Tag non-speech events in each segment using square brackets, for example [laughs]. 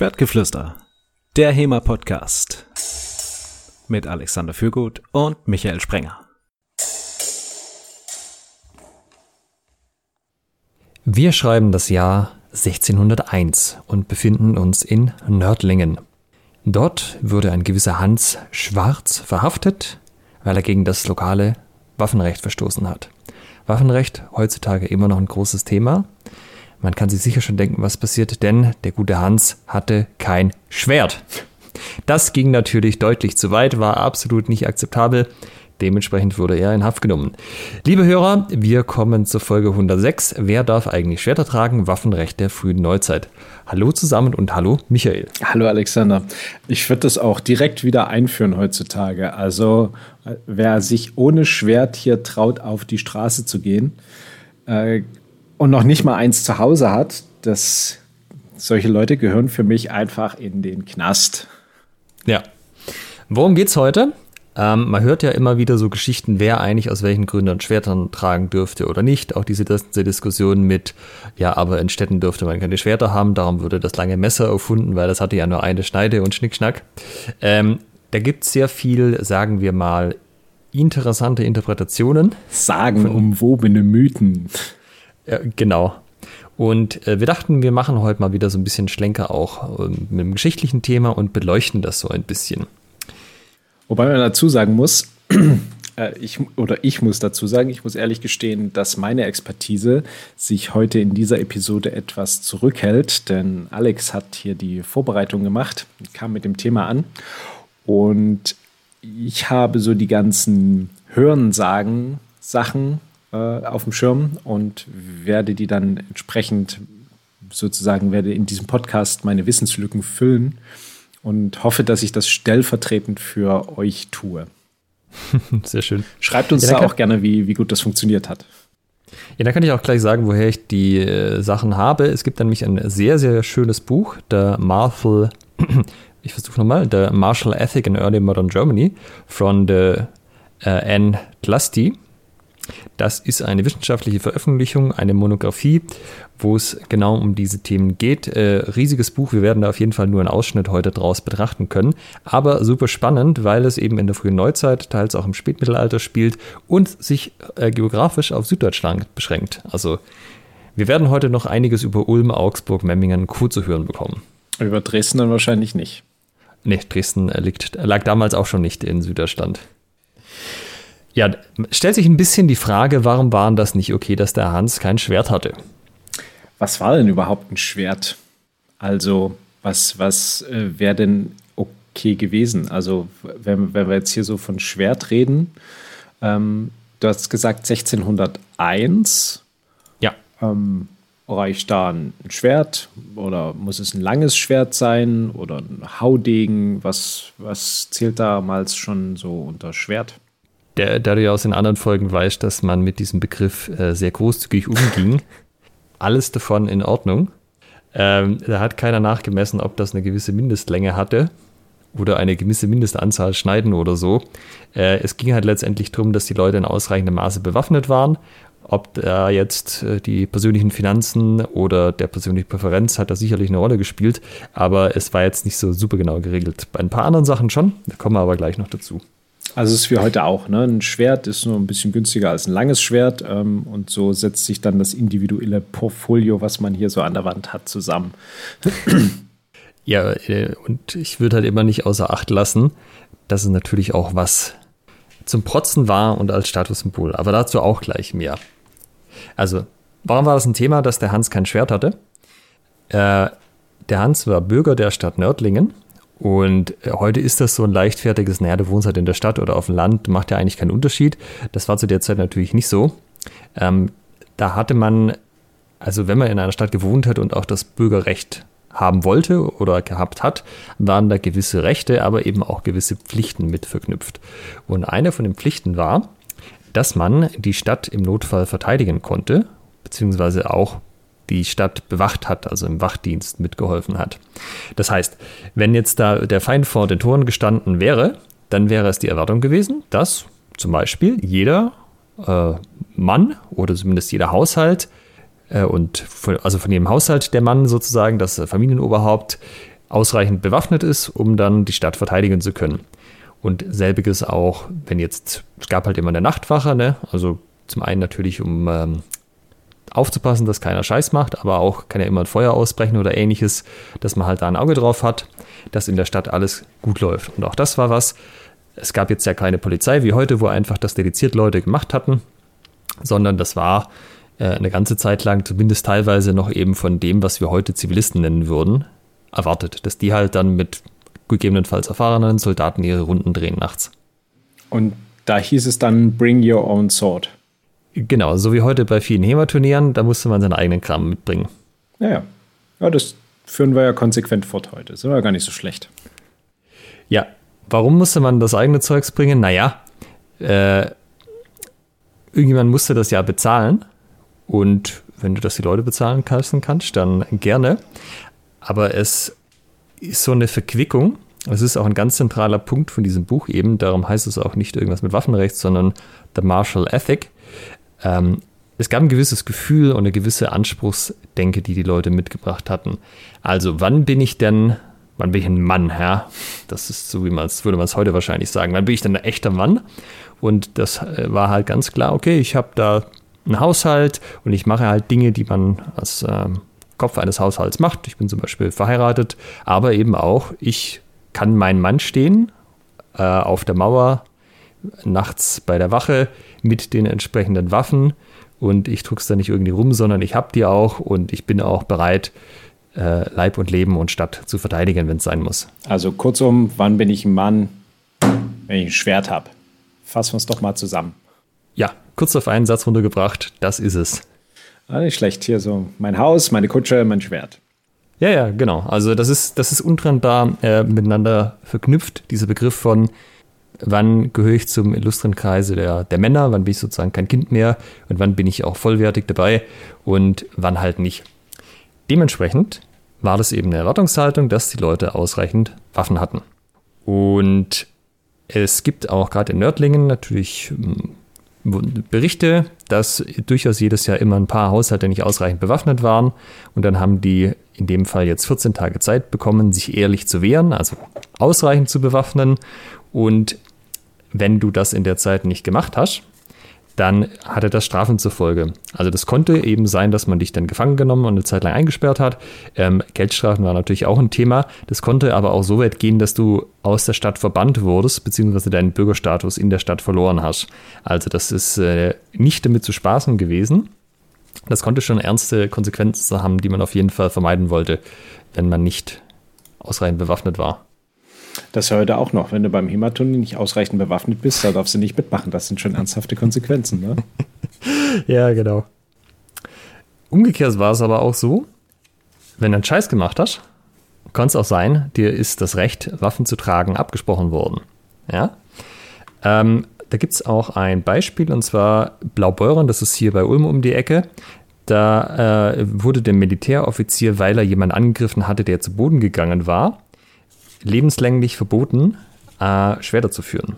Schwertgeflüster, der HEMA-Podcast mit Alexander Fürgut und Michael Sprenger. Wir schreiben das Jahr 1601 und befinden uns in Nördlingen. Dort wurde ein gewisser Hans Schwarz verhaftet, weil er gegen das lokale Waffenrecht verstoßen hat. Waffenrecht heutzutage immer noch ein großes Thema. Man kann sich sicher schon denken, was passiert, denn der gute Hans hatte kein Schwert. Das ging natürlich deutlich zu weit, war absolut nicht akzeptabel. Dementsprechend wurde er in Haft genommen. Liebe Hörer, wir kommen zur Folge 106. Wer darf eigentlich Schwerter tragen? Waffenrecht der frühen Neuzeit. Hallo zusammen und hallo Michael. Hallo Alexander. Ich würde das auch direkt wieder einführen heutzutage. Also wer sich ohne Schwert hier traut, auf die Straße zu gehen äh, und noch nicht mal eins zu Hause hat, das, solche Leute gehören für mich einfach in den Knast. Ja. Worum geht's heute? Ähm, man hört ja immer wieder so Geschichten, wer eigentlich aus welchen Gründen Schwertern tragen dürfte oder nicht. Auch diese, diese Diskussion mit, ja, aber in Städten dürfte man keine Schwerter haben, darum wurde das lange Messer erfunden, weil das hatte ja nur eine Schneide und Schnickschnack. Ähm, da gibt es sehr viel, sagen wir mal, interessante Interpretationen. Sagenumwobene Mythen. Ja, genau. Und äh, wir dachten, wir machen heute mal wieder so ein bisschen Schlenker auch äh, mit einem geschichtlichen Thema und beleuchten das so ein bisschen. Wobei man dazu sagen muss, [clears throat] äh, ich, oder ich muss dazu sagen, ich muss ehrlich gestehen, dass meine Expertise sich heute in dieser Episode etwas zurückhält, denn Alex hat hier die Vorbereitung gemacht, kam mit dem Thema an und ich habe so die ganzen Hörensagen, Sachen äh, auf dem Schirm und werde die dann entsprechend sozusagen, werde in diesem Podcast meine Wissenslücken füllen und hoffe, dass ich das stellvertretend für euch tue. [laughs] Sehr schön. Schreibt uns ja, da auch gerne, wie, wie gut das funktioniert hat. Ja, da kann ich auch gleich sagen, woher ich die äh, Sachen habe. Es gibt nämlich ein sehr, sehr schönes Buch, der Marshall, [clears throat] ich versuche nochmal, der Martial Ethic in Early Modern Germany von der äh, Anne Tlusty. Das ist eine wissenschaftliche Veröffentlichung, eine Monographie, wo es genau um diese Themen geht. Äh, riesiges Buch, wir werden da auf jeden Fall nur einen Ausschnitt heute draus betrachten können, aber super spannend, weil es eben in der frühen Neuzeit, teils auch im Spätmittelalter spielt und sich äh, geografisch auf Süddeutschland beschränkt. Also wir werden heute noch einiges über Ulm, Augsburg, Memmingen, Co. zu hören bekommen. Über Dresden dann wahrscheinlich nicht. Nee, Dresden liegt, lag damals auch schon nicht in Süddeutschland. Ja, stellt sich ein bisschen die Frage, warum war das nicht okay, dass der Hans kein Schwert hatte? Was war denn überhaupt ein Schwert? Also, was, was äh, wäre denn okay gewesen? Also, wenn, wenn wir jetzt hier so von Schwert reden, ähm, du hast gesagt 1601. Ja. Ähm, reicht da ein Schwert oder muss es ein langes Schwert sein oder ein Haudegen? Was, was zählt damals schon so unter Schwert? Der, da du ja aus den anderen Folgen weißt, dass man mit diesem Begriff äh, sehr großzügig umging, [laughs] alles davon in Ordnung. Ähm, da hat keiner nachgemessen, ob das eine gewisse Mindestlänge hatte oder eine gewisse Mindestanzahl Schneiden oder so. Äh, es ging halt letztendlich darum, dass die Leute in ausreichendem Maße bewaffnet waren. Ob da jetzt äh, die persönlichen Finanzen oder der persönliche Präferenz hat da sicherlich eine Rolle gespielt, aber es war jetzt nicht so super genau geregelt. Bei ein paar anderen Sachen schon, da kommen wir aber gleich noch dazu. Also ist wie heute auch. Ne? Ein Schwert ist nur ein bisschen günstiger als ein langes Schwert ähm, und so setzt sich dann das individuelle Portfolio, was man hier so an der Wand hat, zusammen. Ja, äh, und ich würde halt immer nicht außer Acht lassen, dass es natürlich auch was zum Protzen war und als Statussymbol. Aber dazu auch gleich mehr. Also, warum war das ein Thema, dass der Hans kein Schwert hatte? Äh, der Hans war Bürger der Stadt Nördlingen und äh, heute ist das so ein leichtfertiges, naja, du wohnst halt in der Stadt oder auf dem Land, macht ja eigentlich keinen Unterschied. Das war zu der Zeit natürlich nicht so. Ähm, da hatte man, also wenn man in einer Stadt gewohnt hat und auch das Bürgerrecht haben wollte oder gehabt hat, waren da gewisse Rechte, aber eben auch gewisse Pflichten mit verknüpft. Und eine von den Pflichten war, dass man die Stadt im Notfall verteidigen konnte, beziehungsweise auch die Stadt bewacht hat, also im Wachdienst mitgeholfen hat. Das heißt, wenn jetzt da der Feind vor den Toren gestanden wäre, dann wäre es die Erwartung gewesen, dass zum Beispiel jeder äh, Mann oder zumindest jeder Haushalt äh, und von, also von jedem Haushalt der Mann sozusagen, das Familienoberhaupt, ausreichend bewaffnet ist, um dann die Stadt verteidigen zu können. Und selbiges auch, wenn jetzt, es gab halt immer eine Nachtwache, ne? also zum einen natürlich, um ähm, aufzupassen, dass keiner Scheiß macht, aber auch kann ja immer ein Feuer ausbrechen oder ähnliches, dass man halt da ein Auge drauf hat, dass in der Stadt alles gut läuft. Und auch das war was. Es gab jetzt ja keine Polizei wie heute, wo einfach das dediziert Leute gemacht hatten, sondern das war äh, eine ganze Zeit lang, zumindest teilweise noch eben von dem, was wir heute Zivilisten nennen würden, erwartet, dass die halt dann mit gegebenenfalls erfahrenen Soldaten ihre Runden drehen nachts. Und da hieß es dann Bring Your Own Sword. Genau, so wie heute bei vielen HEMA-Turnieren, da musste man seinen eigenen Kram mitbringen. Naja, ja, das führen wir ja konsequent fort heute. Das war gar nicht so schlecht. Ja, warum musste man das eigene Zeugs bringen? Naja, äh, irgendjemand musste das ja bezahlen. Und wenn du das die Leute bezahlen kannst, dann gerne. Aber es ist so eine Verquickung. Es ist auch ein ganz zentraler Punkt von diesem Buch eben. Darum heißt es auch nicht irgendwas mit Waffenrecht, sondern The Martial Ethic. Ähm, es gab ein gewisses Gefühl und eine gewisse Anspruchsdenke, die die Leute mitgebracht hatten. Also, wann bin ich denn, wann bin ich ein Mann, ja? Das ist so, wie man es, würde man es heute wahrscheinlich sagen. Wann bin ich denn ein echter Mann? Und das äh, war halt ganz klar, okay, ich habe da einen Haushalt und ich mache halt Dinge, die man als äh, Kopf eines Haushalts macht. Ich bin zum Beispiel verheiratet, aber eben auch, ich kann mein Mann stehen äh, auf der Mauer, nachts bei der Wache mit den entsprechenden Waffen und ich es da nicht irgendwie rum, sondern ich habe die auch und ich bin auch bereit, äh, Leib und Leben und Stadt zu verteidigen, wenn es sein muss. Also kurzum, wann bin ich ein Mann, wenn ich ein Schwert habe? Fassen wir es doch mal zusammen. Ja, kurz auf einen Satz runtergebracht, das ist es. Ah, nicht schlecht, hier so mein Haus, meine Kutsche, mein Schwert. Ja, ja, genau. Also das ist, das ist untrennbar äh, miteinander verknüpft, dieser Begriff von wann gehöre ich zum illustren Kreise der, der Männer, wann bin ich sozusagen kein Kind mehr und wann bin ich auch vollwertig dabei und wann halt nicht. Dementsprechend war das eben eine Erwartungshaltung, dass die Leute ausreichend Waffen hatten. Und es gibt auch gerade in Nördlingen natürlich hm, Berichte, dass durchaus jedes Jahr immer ein paar Haushalte nicht ausreichend bewaffnet waren. Und dann haben die in dem Fall jetzt 14 Tage Zeit bekommen, sich ehrlich zu wehren, also ausreichend zu bewaffnen. Und wenn du das in der Zeit nicht gemacht hast, dann hatte das Strafen zur Folge. Also das konnte eben sein, dass man dich dann gefangen genommen und eine Zeit lang eingesperrt hat. Ähm, Geldstrafen war natürlich auch ein Thema. Das konnte aber auch so weit gehen, dass du aus der Stadt verbannt wurdest, beziehungsweise deinen Bürgerstatus in der Stadt verloren hast. Also das ist äh, nicht damit zu spaßen gewesen. Das konnte schon ernste Konsequenzen haben, die man auf jeden Fall vermeiden wollte, wenn man nicht ausreichend bewaffnet war. Das heute auch noch. Wenn du beim Hämaturnier nicht ausreichend bewaffnet bist, da darfst du nicht mitmachen. Das sind schon ernsthafte Konsequenzen, ne? [laughs] ja, genau. Umgekehrt war es aber auch so, wenn du einen Scheiß gemacht hast, kann es auch sein, dir ist das Recht, Waffen zu tragen, abgesprochen worden. Ja? Ähm, da gibt es auch ein Beispiel, und zwar Blaubeuren, das ist hier bei Ulm um die Ecke. Da äh, wurde der Militäroffizier, weil er jemanden angegriffen hatte, der zu Boden gegangen war, lebenslänglich verboten, äh, Schwerter zu führen.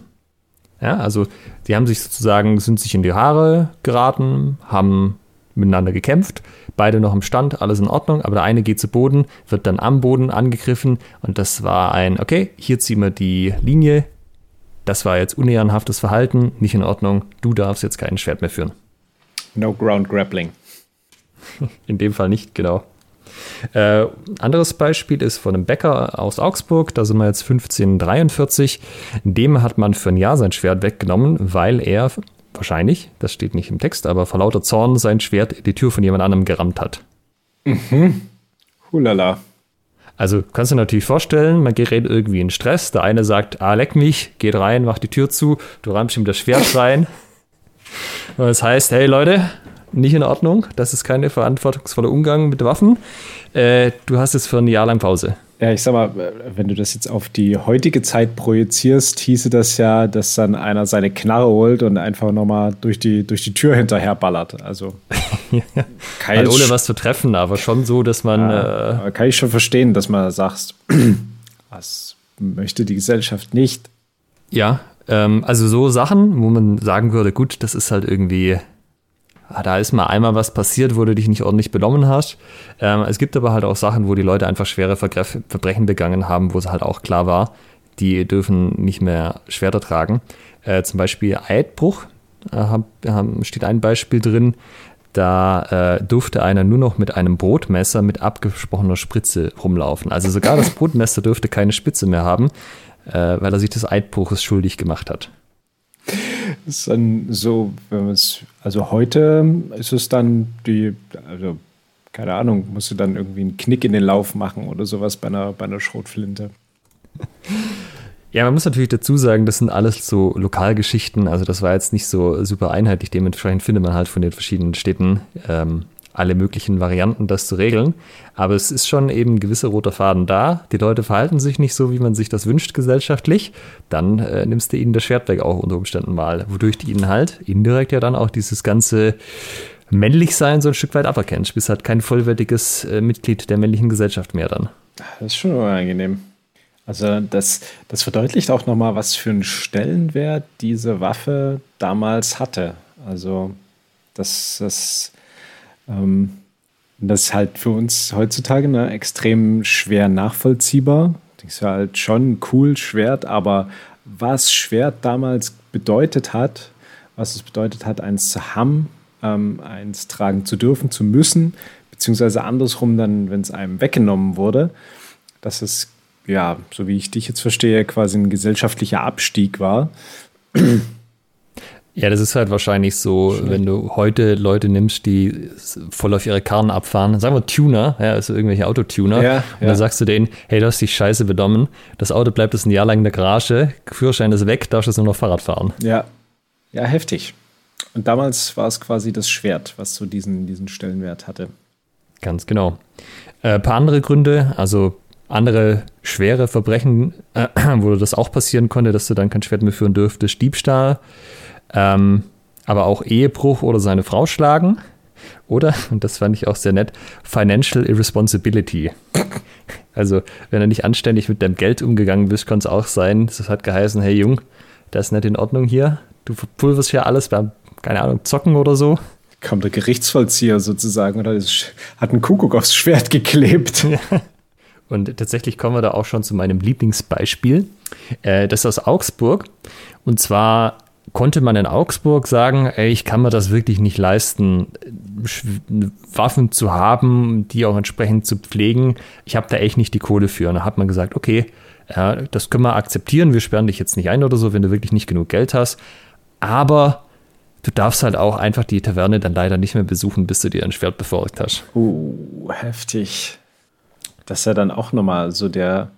Ja, also die haben sich sozusagen, sind sich in die Haare geraten, haben miteinander gekämpft, beide noch im Stand, alles in Ordnung, aber der eine geht zu Boden, wird dann am Boden angegriffen und das war ein, okay, hier ziehen wir die Linie, das war jetzt unehrenhaftes Verhalten, nicht in Ordnung, du darfst jetzt kein Schwert mehr führen. No ground grappling. In dem Fall nicht, genau. Äh, anderes Beispiel ist von einem Bäcker aus Augsburg, da sind wir jetzt 1543. Dem hat man für ein Jahr sein Schwert weggenommen, weil er wahrscheinlich, das steht nicht im Text, aber vor lauter Zorn sein Schwert in die Tür von jemand anderem gerammt hat. Mhm. Hulala. Also kannst du dir natürlich vorstellen, man gerät irgendwie in Stress. Der eine sagt, ah, leck mich, geht rein, mach die Tür zu, du rammst ihm das Schwert rein. [laughs] Und das heißt, hey Leute, nicht in Ordnung. Das ist kein verantwortungsvoller Umgang mit Waffen. Äh, du hast es für ein Jahr lang Pause. Ja, ich sag mal, wenn du das jetzt auf die heutige Zeit projizierst, hieße das ja, dass dann einer seine Knarre holt und einfach nochmal durch die, durch die Tür hinterher ballert. Also, [laughs] kann halt ohne was zu treffen, aber schon so, dass man. Ja, äh, kann ich schon verstehen, dass man sagt, [clears throat] was möchte die Gesellschaft nicht. Ja, ähm, also so Sachen, wo man sagen würde, gut, das ist halt irgendwie da ist mal einmal was passiert, wo du dich nicht ordentlich benommen hast. Ähm, es gibt aber halt auch Sachen, wo die Leute einfach schwere Vergreff Verbrechen begangen haben, wo es halt auch klar war, die dürfen nicht mehr Schwerter tragen. Äh, zum Beispiel Eidbruch, äh, steht ein Beispiel drin, da äh, durfte einer nur noch mit einem Brotmesser mit abgesprochener Spritze rumlaufen. Also sogar das [laughs] Brotmesser dürfte keine Spitze mehr haben, äh, weil er sich des Eidbruches schuldig gemacht hat. Ist dann so, wenn man es, also heute ist es dann die, also keine Ahnung, musst du dann irgendwie einen Knick in den Lauf machen oder sowas bei einer, bei einer Schrotflinte. Ja, man muss natürlich dazu sagen, das sind alles so Lokalgeschichten. Also das war jetzt nicht so super einheitlich. Dementsprechend findet man halt von den verschiedenen Städten ähm, alle möglichen Varianten, das zu regeln. Aber es ist schon eben ein gewisser roter Faden da. Die Leute verhalten sich nicht so, wie man sich das wünscht gesellschaftlich. Dann äh, nimmst du ihnen das Schwert weg auch unter Umständen mal. Wodurch du ihnen halt indirekt ja dann auch dieses ganze männlich sein so ein Stück weit aberkennst. Du bist halt kein vollwertiges äh, Mitglied der männlichen Gesellschaft mehr dann. Das ist schon unangenehm. Also das, das verdeutlicht auch nochmal, was für einen Stellenwert diese Waffe damals hatte. Also das, das, ähm, das ist halt für uns heutzutage ne, extrem schwer nachvollziehbar. Das ist halt schon cool Schwert, aber was Schwert damals bedeutet hat, was es bedeutet hat, eins zu haben, ähm, eins tragen zu dürfen, zu müssen, beziehungsweise andersrum dann, wenn es einem weggenommen wurde, das ist ja, so wie ich dich jetzt verstehe, quasi ein gesellschaftlicher Abstieg war. Ja, das ist halt wahrscheinlich so, Schlecht. wenn du heute Leute nimmst, die voll auf ihre Karren abfahren, sagen wir Tuner, ja, also irgendwelche Autotuner, ja, und ja. dann sagst du denen, hey, du hast dich scheiße benommen, das Auto bleibt jetzt ein Jahr lang in der Garage, Führerschein ist weg, darfst du nur noch Fahrrad fahren. Ja, ja, heftig. Und damals war es quasi das Schwert, was so diesen, diesen Stellenwert hatte. Ganz genau. Ein äh, paar andere Gründe, also andere schwere Verbrechen, äh, wo das auch passieren konnte, dass du dann kein Schwert mehr führen dürftest, Diebstahl, ähm, aber auch Ehebruch oder seine Frau schlagen. Oder, und das fand ich auch sehr nett, Financial Irresponsibility. Also, wenn du nicht anständig mit deinem Geld umgegangen bist, kann es auch sein, das hat geheißen, hey Jung, das ist nicht in Ordnung hier. Du verpulverst hier alles beim, keine Ahnung, Zocken oder so. Kommt der Gerichtsvollzieher sozusagen oder hat ein Kuckuck aufs Schwert geklebt. Ja. Und tatsächlich kommen wir da auch schon zu meinem Lieblingsbeispiel. Äh, das ist aus Augsburg. Und zwar konnte man in Augsburg sagen, ey, ich kann mir das wirklich nicht leisten, Waffen zu haben, die auch entsprechend zu pflegen. Ich habe da echt nicht die Kohle für. Und da hat man gesagt, okay, ja, das können wir akzeptieren, wir sperren dich jetzt nicht ein oder so, wenn du wirklich nicht genug Geld hast. Aber du darfst halt auch einfach die Taverne dann leider nicht mehr besuchen, bis du dir ein Schwert befolgt hast. Uh, heftig das ist ja dann auch nochmal so der,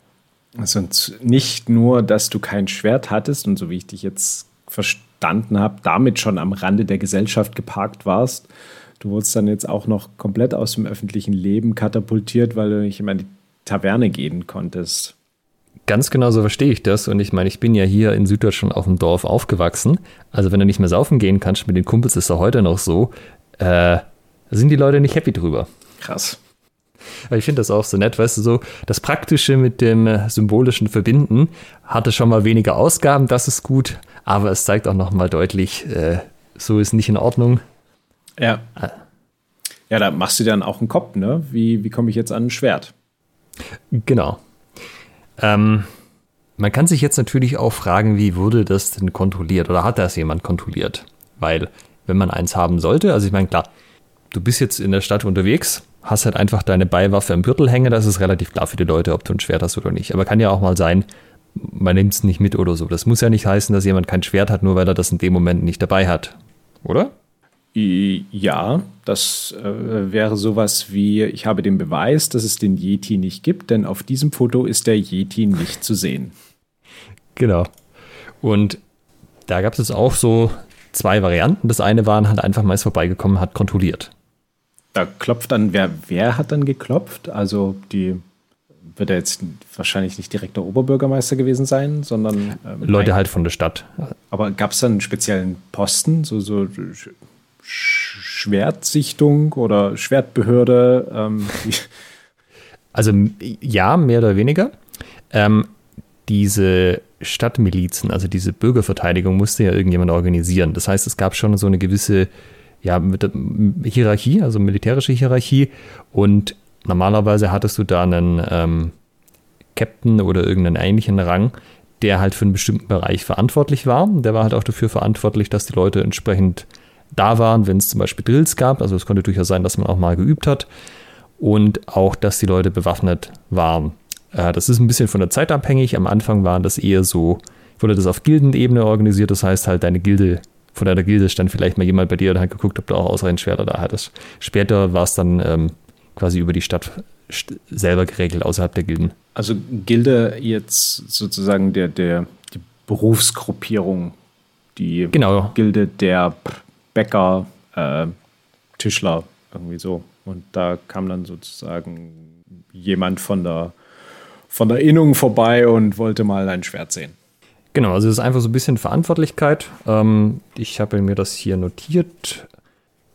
also nicht nur, dass du kein Schwert hattest und so wie ich dich jetzt verstanden habe, damit schon am Rande der Gesellschaft geparkt warst. Du wurdest dann jetzt auch noch komplett aus dem öffentlichen Leben katapultiert, weil du nicht immer in die Taverne gehen konntest. Ganz genau so verstehe ich das. Und ich meine, ich bin ja hier in Süddeutschland auf dem Dorf aufgewachsen. Also wenn du nicht mehr saufen gehen kannst mit den Kumpels, ist es heute noch so. Äh, sind die Leute nicht happy drüber. Krass. Aber ich finde das auch so nett, weißt du, so das Praktische mit dem äh, symbolischen Verbinden hatte schon mal weniger Ausgaben, das ist gut, aber es zeigt auch nochmal deutlich, äh, so ist nicht in Ordnung. Ja. Äh. Ja, da machst du dann auch einen Kopf, ne? Wie, wie komme ich jetzt an ein Schwert? Genau. Ähm, man kann sich jetzt natürlich auch fragen, wie wurde das denn kontrolliert oder hat das jemand kontrolliert? Weil, wenn man eins haben sollte, also ich meine, klar, du bist jetzt in der Stadt unterwegs, hast halt einfach deine Beiwaffe im Gürtel hängen, das ist relativ klar für die Leute, ob du ein Schwert hast oder nicht. Aber kann ja auch mal sein, man nimmt es nicht mit oder so. Das muss ja nicht heißen, dass jemand kein Schwert hat, nur weil er das in dem Moment nicht dabei hat. Oder? Ja, das äh, wäre sowas wie, ich habe den Beweis, dass es den Yeti nicht gibt, denn auf diesem Foto ist der Yeti nicht zu sehen. Genau. Und da gab es auch so zwei Varianten. Das eine waren halt einfach mal vorbeigekommen, hat kontrolliert da klopft dann, wer, wer hat dann geklopft? Also die wird er jetzt wahrscheinlich nicht direkt der Oberbürgermeister gewesen sein, sondern ähm, Leute ein, halt von der Stadt. Aber gab es dann einen speziellen Posten, so, so Schwertsichtung oder Schwertbehörde? Ähm, [laughs] also ja, mehr oder weniger. Ähm, diese Stadtmilizen, also diese Bürgerverteidigung, musste ja irgendjemand organisieren. Das heißt, es gab schon so eine gewisse ja, mit Hierarchie, also militärische Hierarchie. Und normalerweise hattest du da einen ähm, Captain oder irgendeinen ähnlichen Rang, der halt für einen bestimmten Bereich verantwortlich war. Der war halt auch dafür verantwortlich, dass die Leute entsprechend da waren, wenn es zum Beispiel Drills gab. Also es konnte durchaus sein, dass man auch mal geübt hat. Und auch, dass die Leute bewaffnet waren. Äh, das ist ein bisschen von der Zeit abhängig. Am Anfang waren das eher so, wurde das auf Gildenebene organisiert. Das heißt halt, deine Gilde, von deiner Gilde stand vielleicht mal jemand bei dir und hat geguckt, ob du auch ausreichend Schwerter da hattest. Später war es dann ähm, quasi über die Stadt selber geregelt, außerhalb der Gilden. Also Gilde jetzt sozusagen der, der, die Berufsgruppierung, die genau. Gilde der Bäcker, äh, Tischler, irgendwie so. Und da kam dann sozusagen jemand von der, von der Innung vorbei und wollte mal ein Schwert sehen. Genau, also es ist einfach so ein bisschen Verantwortlichkeit. Ähm, ich habe mir das hier notiert.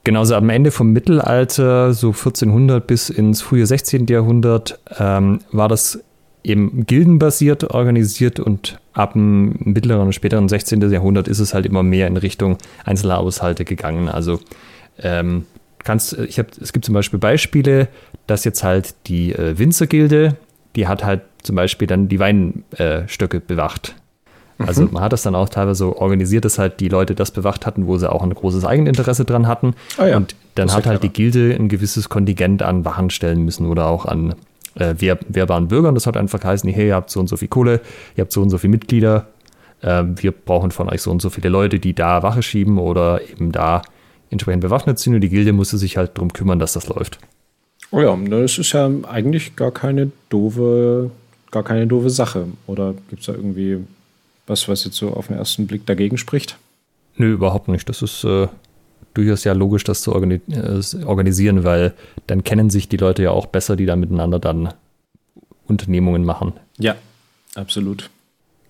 Genauso am Ende vom Mittelalter, so 1400 bis ins frühe 16. Jahrhundert, ähm, war das eben gildenbasiert organisiert und ab dem mittleren und späteren 16. Jahrhundert ist es halt immer mehr in Richtung Einzelhaushalte gegangen. Also ähm, kannst, ich hab, es gibt zum Beispiel Beispiele, dass jetzt halt die äh, Winzergilde, die hat halt zum Beispiel dann die Weinstöcke äh, bewacht. Also mhm. man hat das dann auch teilweise so organisiert, dass halt die Leute das bewacht hatten, wo sie auch ein großes Eigeninteresse dran hatten. Ah ja, und dann hat halt die Gilde ein gewisses Kontingent an Wachen stellen müssen oder auch an äh, wehr, wehrbaren Bürgern. Das hat einfach geheißen, hey, ihr habt so und so viel Kohle, ihr habt so und so viele Mitglieder, äh, wir brauchen von euch so und so viele Leute, die da Wache schieben oder eben da entsprechend bewaffnet sind und die Gilde musste sich halt darum kümmern, dass das läuft. Oh ja, das ist ja eigentlich gar keine doofe, gar keine doofe Sache. Oder gibt es da irgendwie was, was jetzt so auf den ersten Blick dagegen spricht? Nö, überhaupt nicht. Das ist äh, durchaus ja logisch, das zu organi äh, organisieren, weil dann kennen sich die Leute ja auch besser, die da miteinander dann Unternehmungen machen. Ja, absolut.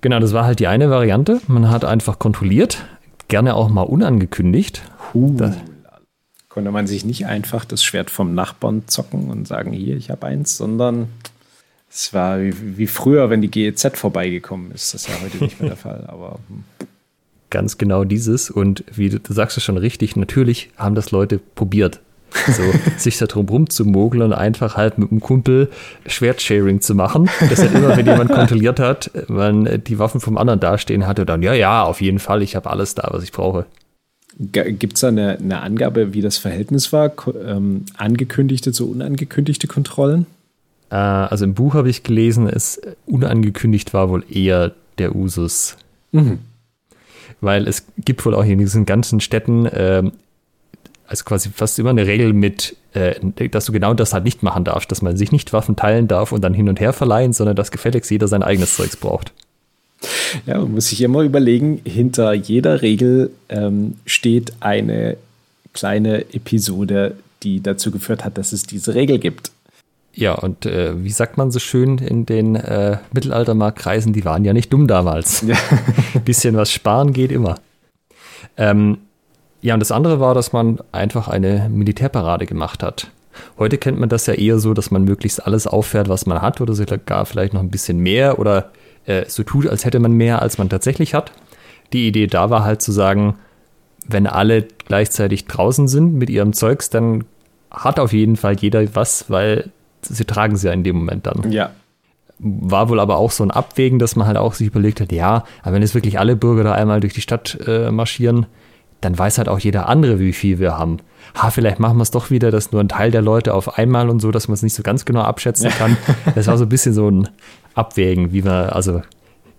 Genau, das war halt die eine Variante. Man hat einfach kontrolliert, gerne auch mal unangekündigt. Huh. Konnte man sich nicht einfach das Schwert vom Nachbarn zocken und sagen, hier, ich habe eins, sondern es war wie, wie, früher, wenn die GEZ vorbeigekommen ist. Das ist ja heute nicht mehr der [laughs] Fall, aber. Hm. Ganz genau dieses. Und wie du, du sagst es schon richtig, natürlich haben das Leute probiert. So, [laughs] sich da drum rumzumogeln und einfach halt mit einem Kumpel Schwertsharing zu machen. Das halt immer, wenn jemand kontrolliert hat, man die Waffen vom anderen dastehen hatte, dann, ja, ja, auf jeden Fall, ich habe alles da, was ich brauche. Gibt es da eine, eine, Angabe, wie das Verhältnis war? Ähm, angekündigte zu unangekündigte Kontrollen? Äh, also im Buch habe ich gelesen, es unangekündigt war wohl eher der Usus. Mhm. Weil es gibt wohl auch in diesen ganzen Städten, äh, also quasi fast immer eine Regel mit, äh, dass du genau das halt nicht machen darfst, dass man sich nicht Waffen teilen darf und dann hin und her verleihen, sondern dass gefälligst jeder sein eigenes Zeugs braucht. Ja, man muss sich immer überlegen, hinter jeder Regel ähm, steht eine kleine Episode, die dazu geführt hat, dass es diese Regel gibt. Ja, und äh, wie sagt man so schön in den äh, Mittelaltermarktkreisen, die waren ja nicht dumm damals. Ja. [laughs] Bisschen was sparen geht immer. Ähm, ja, und das andere war, dass man einfach eine Militärparade gemacht hat. Heute kennt man das ja eher so, dass man möglichst alles auffährt, was man hat, oder sogar vielleicht noch ein bisschen mehr oder äh, so tut, als hätte man mehr, als man tatsächlich hat. Die Idee da war halt zu sagen, wenn alle gleichzeitig draußen sind mit ihrem Zeugs, dann hat auf jeden Fall jeder was, weil sie tragen sie ja in dem Moment dann. Ja. War wohl aber auch so ein Abwägen, dass man halt auch sich überlegt hat, ja, aber wenn jetzt wirklich alle Bürger da einmal durch die Stadt äh, marschieren, dann weiß halt auch jeder andere, wie viel wir haben. Ha, vielleicht machen wir es doch wieder, dass nur ein Teil der Leute auf einmal und so, dass man es nicht so ganz genau abschätzen kann. das war so ein bisschen so ein Abwägen, wie man, also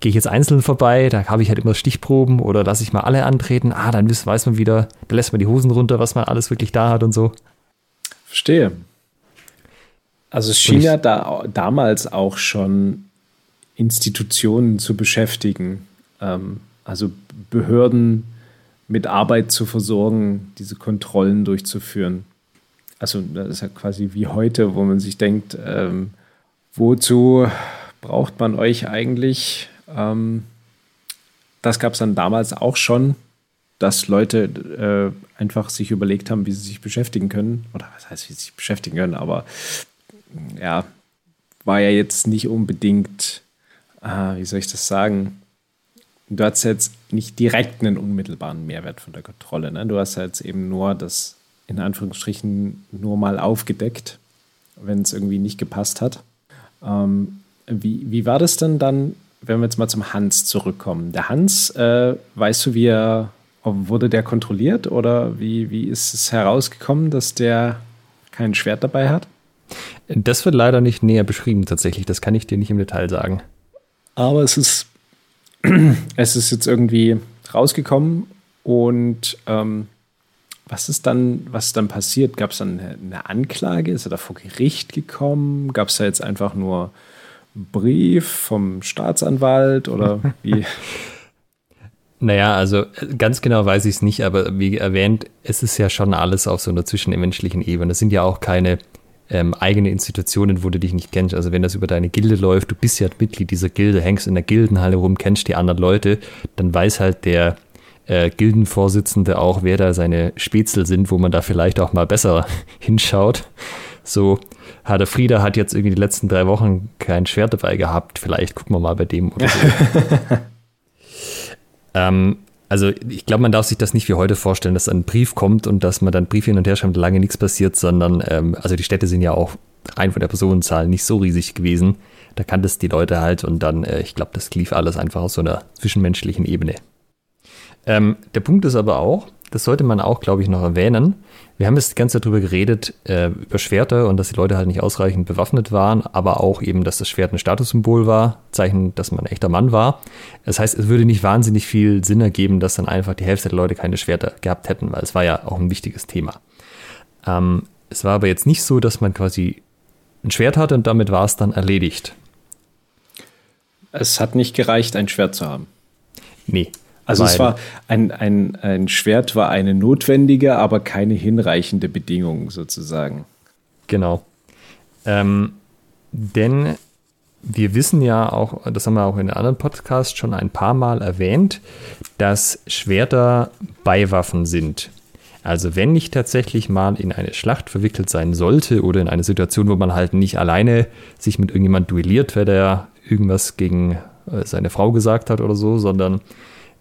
gehe ich jetzt einzeln vorbei, da habe ich halt immer Stichproben oder lasse ich mal alle antreten, ah, dann weiß man wieder, da lässt man die Hosen runter, was man alles wirklich da hat und so. Verstehe. Also es schien ja da, damals auch schon Institutionen zu beschäftigen, ähm, also Behörden mit Arbeit zu versorgen, diese Kontrollen durchzuführen. Also das ist ja quasi wie heute, wo man sich denkt, ähm, wozu braucht man euch eigentlich? Ähm, das gab es dann damals auch schon, dass Leute äh, einfach sich überlegt haben, wie sie sich beschäftigen können. Oder was heißt, wie sie sich beschäftigen können, aber ja, war ja jetzt nicht unbedingt, äh, wie soll ich das sagen? Du hast jetzt nicht direkt einen unmittelbaren Mehrwert von der Kontrolle. Ne? Du hast jetzt eben nur das in Anführungsstrichen nur mal aufgedeckt, wenn es irgendwie nicht gepasst hat. Ähm, wie, wie war das denn dann, wenn wir jetzt mal zum Hans zurückkommen? Der Hans, äh, weißt du, wie er, wurde der kontrolliert oder wie, wie ist es herausgekommen, dass der kein Schwert dabei hat? Das wird leider nicht näher beschrieben tatsächlich. Das kann ich dir nicht im Detail sagen. Aber es ist, [clears throat] es ist jetzt irgendwie rausgekommen und ähm, was ist dann, was ist dann passiert? Gab es dann eine, eine, Anklage? Ist er da vor Gericht gekommen? Gab es da jetzt einfach nur einen Brief vom Staatsanwalt oder [laughs] wie? Naja, also ganz genau weiß ich es nicht, aber wie erwähnt, es ist ja schon alles auf so einer zwischenmenschlichen Ebene. Es sind ja auch keine ähm, eigene Institutionen, wo du dich nicht kennst. Also wenn das über deine Gilde läuft, du bist ja Mitglied dieser Gilde, hängst in der Gildenhalle rum, kennst die anderen Leute, dann weiß halt der äh, Gildenvorsitzende auch, wer da seine Spätzle sind, wo man da vielleicht auch mal besser [laughs] hinschaut. So, Herr Frieda hat jetzt irgendwie die letzten drei Wochen kein Schwert dabei gehabt. Vielleicht gucken wir mal bei dem oder so. [laughs] ähm, also ich glaube, man darf sich das nicht wie heute vorstellen, dass ein Brief kommt und dass man dann Brief hin und her schreibt, lange nichts passiert, sondern ähm, also die Städte sind ja auch rein von der Personenzahl nicht so riesig gewesen. Da kannten es die Leute halt und dann, äh, ich glaube, das lief alles einfach aus so einer zwischenmenschlichen Ebene. Ähm, der Punkt ist aber auch, das sollte man auch, glaube ich, noch erwähnen. Wir haben jetzt die ganze Zeit darüber geredet, äh, über Schwerter und dass die Leute halt nicht ausreichend bewaffnet waren, aber auch eben, dass das Schwert ein Statussymbol war, Zeichen, dass man ein echter Mann war. Das heißt, es würde nicht wahnsinnig viel Sinn ergeben, dass dann einfach die Hälfte der Leute keine Schwerter gehabt hätten, weil es war ja auch ein wichtiges Thema. Ähm, es war aber jetzt nicht so, dass man quasi ein Schwert hatte und damit war es dann erledigt. Es hat nicht gereicht, ein Schwert zu haben. Nee, also es war ein, ein, ein Schwert war eine notwendige, aber keine hinreichende Bedingung sozusagen. Genau. Ähm, denn wir wissen ja auch, das haben wir auch in anderen Podcasts schon ein paar Mal erwähnt, dass Schwerter Beiwaffen sind. Also wenn ich tatsächlich mal in eine Schlacht verwickelt sein sollte oder in eine Situation, wo man halt nicht alleine sich mit irgendjemand duelliert, wer der irgendwas gegen äh, seine Frau gesagt hat oder so, sondern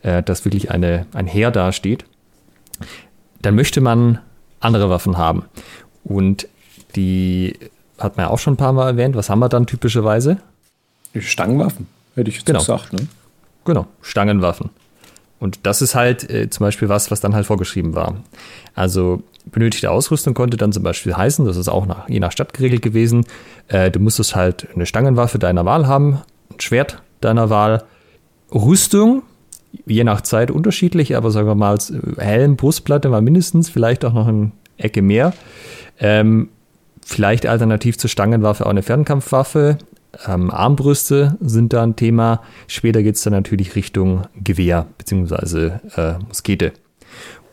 äh, dass wirklich eine, ein Heer dasteht, dann möchte man andere Waffen haben. Und die hat man ja auch schon ein paar Mal erwähnt. Was haben wir dann typischerweise? Stangenwaffen, hätte ich jetzt genau. gesagt. Ne? Genau, Stangenwaffen. Und das ist halt äh, zum Beispiel was, was dann halt vorgeschrieben war. Also benötigte Ausrüstung konnte dann zum Beispiel heißen, das ist auch nach, je nach Stadt geregelt gewesen, äh, du musstest halt eine Stangenwaffe deiner Wahl haben, ein Schwert deiner Wahl, Rüstung, je nach Zeit unterschiedlich, aber sagen wir mal, Helm, Brustplatte war mindestens, vielleicht auch noch eine Ecke mehr. Ähm, vielleicht alternativ zur Stangenwaffe auch eine Fernkampfwaffe. Ähm, Armbrüste sind da ein Thema. Später geht es dann natürlich Richtung Gewehr bzw. Äh, Muskete.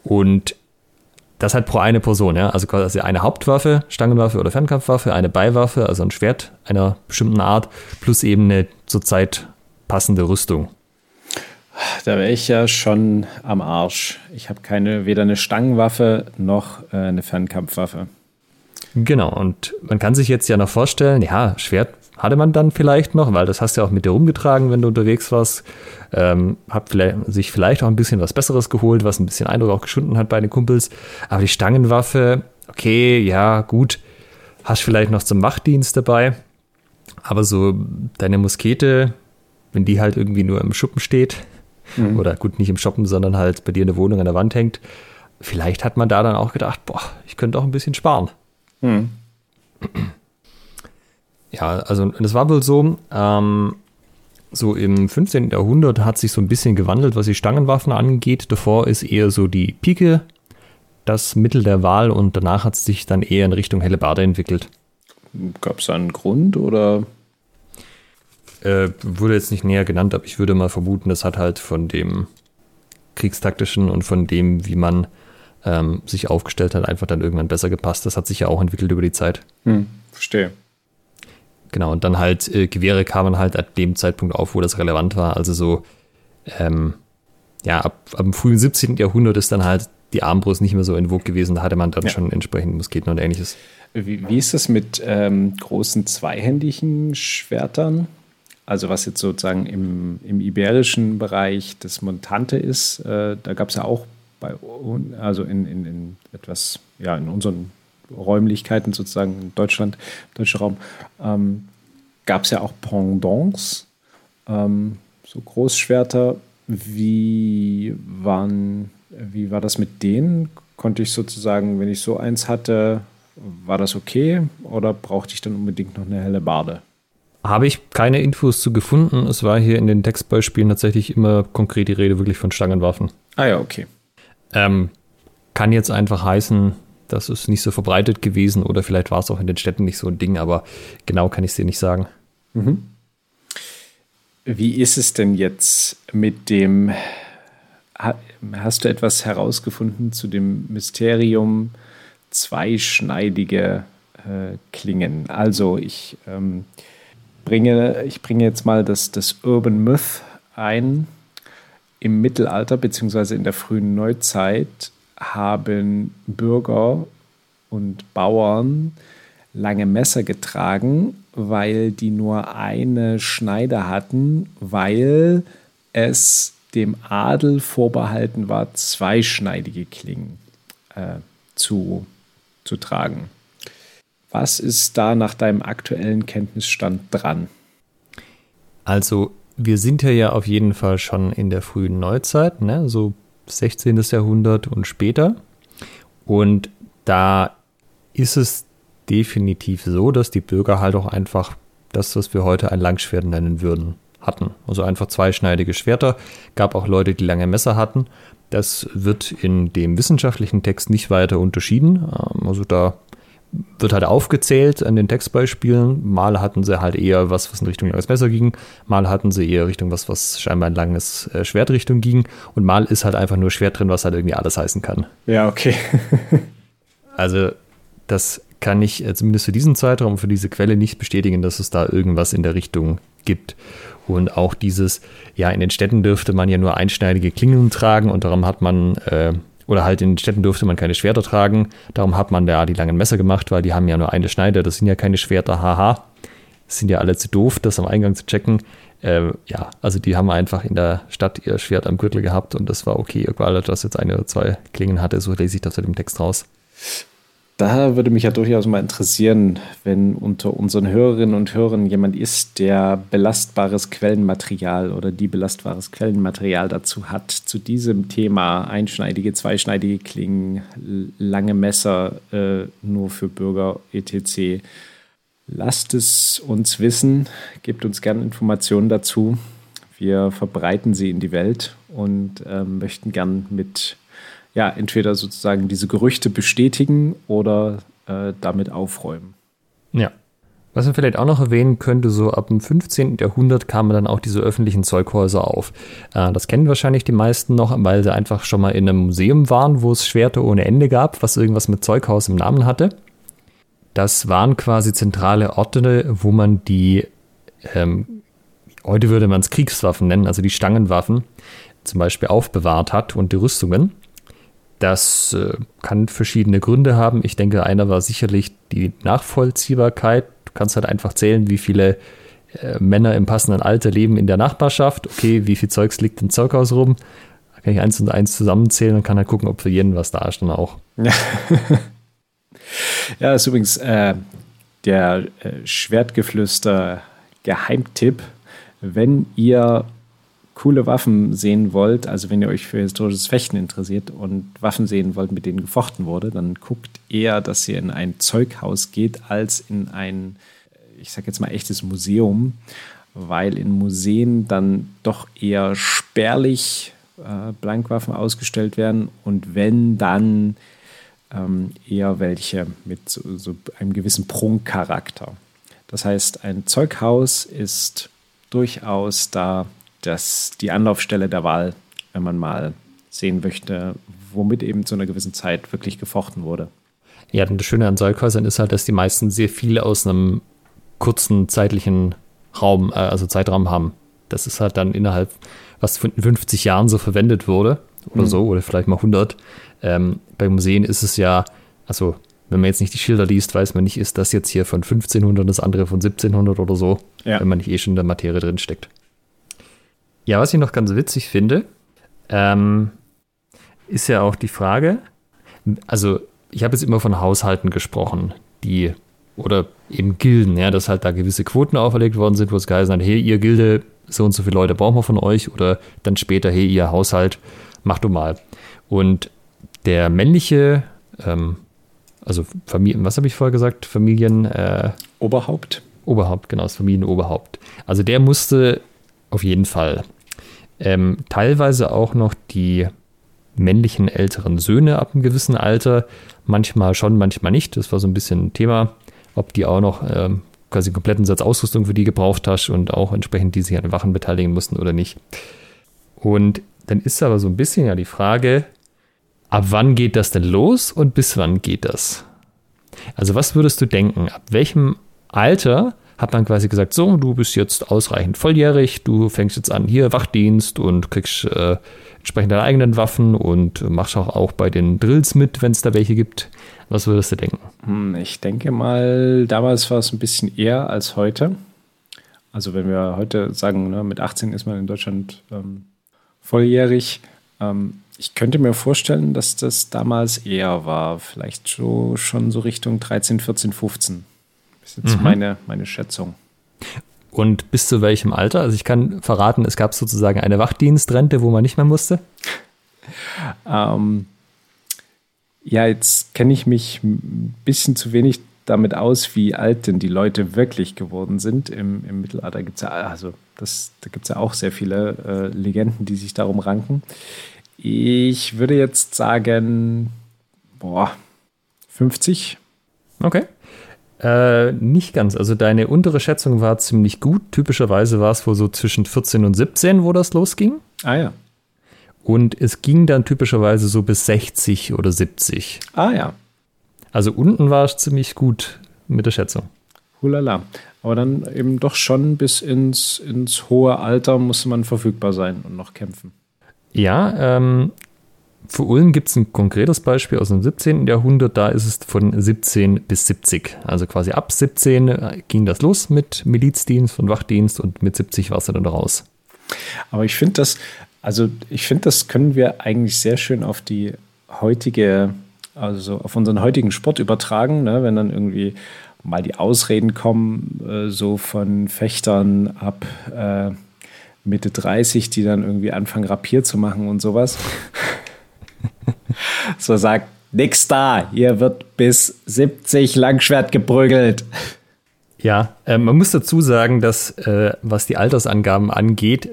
Und das halt pro eine Person, ja. Also quasi eine Hauptwaffe, Stangenwaffe oder Fernkampfwaffe, eine Beiwaffe, also ein Schwert einer bestimmten Art, plus eben eine zurzeit passende Rüstung. Da wäre ich ja schon am Arsch. Ich habe keine, weder eine Stangenwaffe noch äh, eine Fernkampfwaffe. Genau, und man kann sich jetzt ja noch vorstellen, ja, Schwert hatte man dann vielleicht noch, weil das hast du ja auch mit dir rumgetragen, wenn du unterwegs warst. Ähm, hab vielleicht, sich vielleicht auch ein bisschen was Besseres geholt, was ein bisschen Eindruck auch geschunden hat bei den Kumpels. Aber die Stangenwaffe, okay, ja, gut, hast vielleicht noch zum Wachdienst dabei. Aber so deine Muskete, wenn die halt irgendwie nur im Schuppen steht, mhm. oder gut, nicht im Shoppen, sondern halt bei dir in der Wohnung an der Wand hängt. Vielleicht hat man da dann auch gedacht, boah, ich könnte auch ein bisschen sparen. Mhm. Ja, also das war wohl so, ähm, so im 15. Jahrhundert hat sich so ein bisschen gewandelt, was die Stangenwaffen angeht. Davor ist eher so die Pike das Mittel der Wahl und danach hat es sich dann eher in Richtung Hellebarde entwickelt. Gab es einen Grund oder äh, wurde jetzt nicht näher genannt, aber ich würde mal vermuten, das hat halt von dem Kriegstaktischen und von dem, wie man ähm, sich aufgestellt hat, einfach dann irgendwann besser gepasst. Das hat sich ja auch entwickelt über die Zeit. Hm, verstehe. Genau, und dann halt äh, Gewehre kamen halt ab dem Zeitpunkt auf, wo das relevant war. Also so, ähm, ja, ab, ab dem frühen 17. Jahrhundert ist dann halt die Armbrust nicht mehr so in Vogue gewesen. Da hatte man dann ja. schon entsprechend Musketen und ähnliches. Wie, wie ist das mit ähm, großen zweihändigen Schwertern? Also was jetzt sozusagen im, im iberischen Bereich das Montante ist, äh, da gab es ja auch bei, also in, in, in etwas, ja, in unseren Räumlichkeiten sozusagen in Deutschland, deutscher Raum, ähm, gab es ja auch Pendants, ähm, so Großschwerter. Wie waren, wie war das mit denen? Konnte ich sozusagen, wenn ich so eins hatte, war das okay oder brauchte ich dann unbedingt noch eine helle Bade? Habe ich keine Infos zu gefunden. Es war hier in den Textbeispielen tatsächlich immer konkret die Rede wirklich von Stangenwaffen. Ah ja, okay. Ähm, kann jetzt einfach heißen, das ist nicht so verbreitet gewesen oder vielleicht war es auch in den Städten nicht so ein Ding, aber genau kann ich es dir nicht sagen. Mhm. Wie ist es denn jetzt mit dem, hast du etwas herausgefunden zu dem Mysterium zweischneidige äh, Klingen? Also ich ähm, bringe, ich bringe jetzt mal das, das Urban Myth ein. Im Mittelalter bzw. in der frühen Neuzeit haben Bürger und Bauern lange Messer getragen, weil die nur eine Schneide hatten, weil es dem Adel vorbehalten war, zweischneidige Klingen äh, zu, zu tragen. Was ist da nach deinem aktuellen Kenntnisstand dran? Also, wir sind ja, auf jeden Fall schon in der frühen Neuzeit, ne? so 16. Jahrhundert und später. Und da ist es definitiv so, dass die Bürger halt auch einfach das, was wir heute ein Langschwert nennen würden, hatten. Also einfach zweischneidige Schwerter. Gab auch Leute, die lange Messer hatten. Das wird in dem wissenschaftlichen Text nicht weiter unterschieden. Ähm, also da wird halt aufgezählt an den Textbeispielen. Mal hatten sie halt eher was, was in Richtung langes Messer ging. Mal hatten sie eher Richtung was, was scheinbar in langes äh, Schwertrichtung ging. Und mal ist halt einfach nur Schwert drin, was halt irgendwie alles heißen kann. Ja, okay. [laughs] also, das kann ich äh, zumindest für diesen Zeitraum, für diese Quelle nicht bestätigen, dass es da irgendwas in der Richtung gibt. Und auch dieses, ja, in den Städten dürfte man ja nur einschneidige Klingen tragen und darum hat man äh, oder halt in den Städten durfte man keine Schwerter tragen. Darum hat man da die langen Messer gemacht, weil die haben ja nur eine Schneide. Das sind ja keine Schwerter, haha. Das sind ja alle zu doof, das am Eingang zu checken. Äh, ja, also die haben einfach in der Stadt ihr Schwert am Gürtel gehabt und das war okay, egal, dass jetzt eine oder zwei Klingen hatte. So lese ich das mit dem Text raus. Da würde mich ja durchaus mal interessieren, wenn unter unseren Hörerinnen und Hörern jemand ist, der belastbares Quellenmaterial oder die belastbares Quellenmaterial dazu hat, zu diesem Thema einschneidige, zweischneidige Klingen, lange Messer äh, nur für Bürger etc. Lasst es uns wissen, gebt uns gerne Informationen dazu. Wir verbreiten sie in die Welt und äh, möchten gern mit ja, entweder sozusagen diese Gerüchte bestätigen oder äh, damit aufräumen. Ja. Was man vielleicht auch noch erwähnen könnte, so ab dem 15. Jahrhundert kamen dann auch diese öffentlichen Zeughäuser auf. Äh, das kennen wahrscheinlich die meisten noch, weil sie einfach schon mal in einem Museum waren, wo es Schwerte ohne Ende gab, was irgendwas mit Zeughaus im Namen hatte. Das waren quasi zentrale Orte, wo man die, ähm, heute würde man es Kriegswaffen nennen, also die Stangenwaffen, zum Beispiel aufbewahrt hat und die Rüstungen. Das äh, kann verschiedene Gründe haben. Ich denke, einer war sicherlich die Nachvollziehbarkeit. Du kannst halt einfach zählen, wie viele äh, Männer im passenden Alter leben in der Nachbarschaft. Okay, wie viel Zeugs liegt im Zeughaus rum? Da kann ich eins und eins zusammenzählen und kann halt gucken, ob für jeden was da ist dann auch. Ja, [laughs] ja ist übrigens äh, der äh, Schwertgeflüster Geheimtipp. Wenn ihr coole Waffen sehen wollt, also wenn ihr euch für historisches Fechten interessiert und Waffen sehen wollt, mit denen gefochten wurde, dann guckt eher, dass ihr in ein Zeughaus geht, als in ein, ich sag jetzt mal, echtes Museum, weil in Museen dann doch eher spärlich äh, Blankwaffen ausgestellt werden und wenn dann ähm, eher welche mit so, so einem gewissen Prunkcharakter. Das heißt, ein Zeughaus ist durchaus da das die Anlaufstelle der Wahl, wenn man mal sehen möchte, womit eben zu einer gewissen Zeit wirklich gefochten wurde. Ja, und das Schöne an Säulhäusern ist halt, dass die meisten sehr viel aus einem kurzen zeitlichen Raum, äh, also Zeitraum haben. Das ist halt dann innerhalb, was in 50 Jahren so verwendet wurde oder mhm. so, oder vielleicht mal 100. Ähm, bei Museen ist es ja, also wenn man jetzt nicht die Schilder liest, weiß man nicht, ist das jetzt hier von 1500, das andere von 1700 oder so, ja. wenn man nicht eh schon in der Materie drin steckt. Ja, was ich noch ganz witzig finde, ähm, ist ja auch die Frage, also ich habe jetzt immer von Haushalten gesprochen, die oder eben Gilden, ja, dass halt da gewisse Quoten auferlegt worden sind, wo es geheißen hat, hey, ihr Gilde, so und so viele Leute brauchen wir von euch oder dann später, hey, ihr Haushalt, mach du mal. Und der männliche, ähm, also Familien, was habe ich vorher gesagt? Familien. Äh, Oberhaupt. Oberhaupt, genau, das Familienoberhaupt. Also der musste auf jeden Fall ähm, teilweise auch noch die männlichen älteren Söhne ab einem gewissen Alter, manchmal schon, manchmal nicht. Das war so ein bisschen ein Thema, ob die auch noch ähm, quasi einen kompletten Satz Ausrüstung für die gebraucht hast und auch entsprechend die sich an den Wachen beteiligen mussten oder nicht. Und dann ist aber so ein bisschen ja die Frage, ab wann geht das denn los und bis wann geht das? Also was würdest du denken, ab welchem Alter hat man quasi gesagt, so, du bist jetzt ausreichend volljährig, du fängst jetzt an hier Wachdienst und kriegst äh, entsprechend deine eigenen Waffen und machst auch, auch bei den Drills mit, wenn es da welche gibt. Was würdest du denken? Hm, ich denke mal, damals war es ein bisschen eher als heute. Also wenn wir heute sagen, ne, mit 18 ist man in Deutschland ähm, volljährig. Ähm, ich könnte mir vorstellen, dass das damals eher war. Vielleicht so, schon so Richtung 13, 14, 15. Das ist jetzt mhm. meine, meine Schätzung. Und bis zu welchem Alter? Also ich kann verraten, es gab sozusagen eine Wachdienstrente, wo man nicht mehr musste. [laughs] ähm, ja, jetzt kenne ich mich ein bisschen zu wenig damit aus, wie alt denn die Leute wirklich geworden sind. Im, im Mittelalter gibt es ja, also das, da gibt es ja auch sehr viele äh, Legenden, die sich darum ranken. Ich würde jetzt sagen, boah, 50. Okay. Äh, nicht ganz. Also deine untere Schätzung war ziemlich gut. Typischerweise war es wohl so zwischen 14 und 17, wo das losging. Ah ja. Und es ging dann typischerweise so bis 60 oder 70. Ah ja. Also unten war es ziemlich gut mit der Schätzung. Hulala. Aber dann eben doch schon bis ins, ins hohe Alter musste man verfügbar sein und noch kämpfen. Ja, ähm, für Ulm gibt es ein konkretes Beispiel aus dem 17. Jahrhundert. Da ist es von 17 bis 70. Also quasi ab 17 äh, ging das los mit Milizdienst und Wachdienst und mit 70 war es dann raus. Aber ich finde das, also ich finde, das können wir eigentlich sehr schön auf die heutige, also auf unseren heutigen Sport übertragen, ne? wenn dann irgendwie mal die Ausreden kommen, äh, so von Fechtern ab äh, Mitte 30, die dann irgendwie anfangen, Rapier zu machen und sowas. [laughs] so sagt, nix da, hier wird bis 70 Langschwert geprügelt. Ja, äh, man muss dazu sagen, dass äh, was die Altersangaben angeht,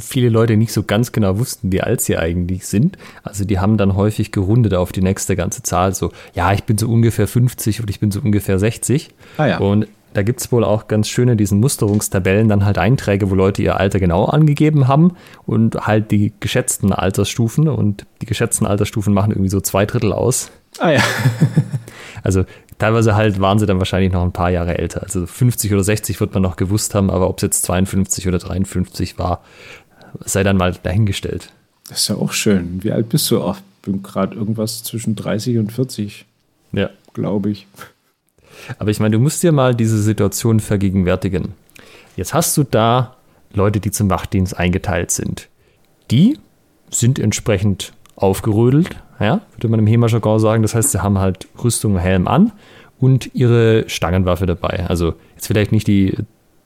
viele Leute nicht so ganz genau wussten, wie alt sie eigentlich sind. Also die haben dann häufig gerundet auf die nächste ganze Zahl. So, ja, ich bin so ungefähr 50 und ich bin so ungefähr 60. Ah, ja. Und da gibt es wohl auch ganz schöne diesen Musterungstabellen dann halt Einträge, wo Leute ihr Alter genau angegeben haben und halt die geschätzten Altersstufen und die geschätzten Altersstufen machen irgendwie so zwei Drittel aus. Ah ja. [laughs] also teilweise halt waren sie dann wahrscheinlich noch ein paar Jahre älter. Also 50 oder 60 wird man noch gewusst haben, aber ob es jetzt 52 oder 53 war, sei dann mal dahingestellt. Das ist ja auch schön. Wie alt bist du? Ach, ich bin gerade irgendwas zwischen 30 und 40. Ja. Glaube ich. Aber ich meine, du musst dir mal diese Situation vergegenwärtigen. Jetzt hast du da Leute, die zum Wachdienst eingeteilt sind. Die sind entsprechend aufgerödelt, ja, würde man im HEMA-Jargon sagen. Das heißt, sie haben halt Rüstung und Helm an und ihre Stangenwaffe dabei. Also jetzt vielleicht nicht die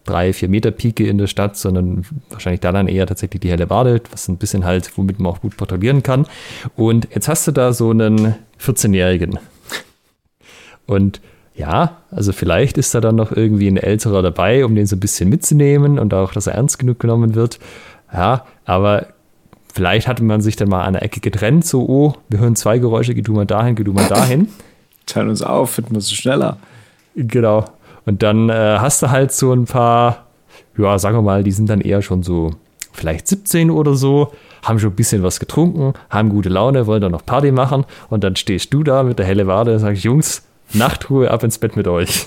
drei, vier Meter Pike in der Stadt, sondern wahrscheinlich da dann eher tatsächlich die helle Wade, was ein bisschen halt, womit man auch gut patrouillieren kann. Und jetzt hast du da so einen 14-Jährigen. Und ja, also vielleicht ist da dann noch irgendwie ein älterer dabei, um den so ein bisschen mitzunehmen und auch, dass er ernst genug genommen wird. Ja, aber vielleicht hatte man sich dann mal an der Ecke getrennt, so, oh, wir hören zwei Geräusche, geh du mal dahin, geh du mal dahin. [laughs] Teilen uns auf, finden wir es schneller. Genau. Und dann äh, hast du halt so ein paar, ja, sagen wir mal, die sind dann eher schon so vielleicht 17 oder so, haben schon ein bisschen was getrunken, haben gute Laune, wollen dann noch Party machen und dann stehst du da mit der helle Wade und sagst, Jungs, Nachtruhe, ab ins Bett mit euch.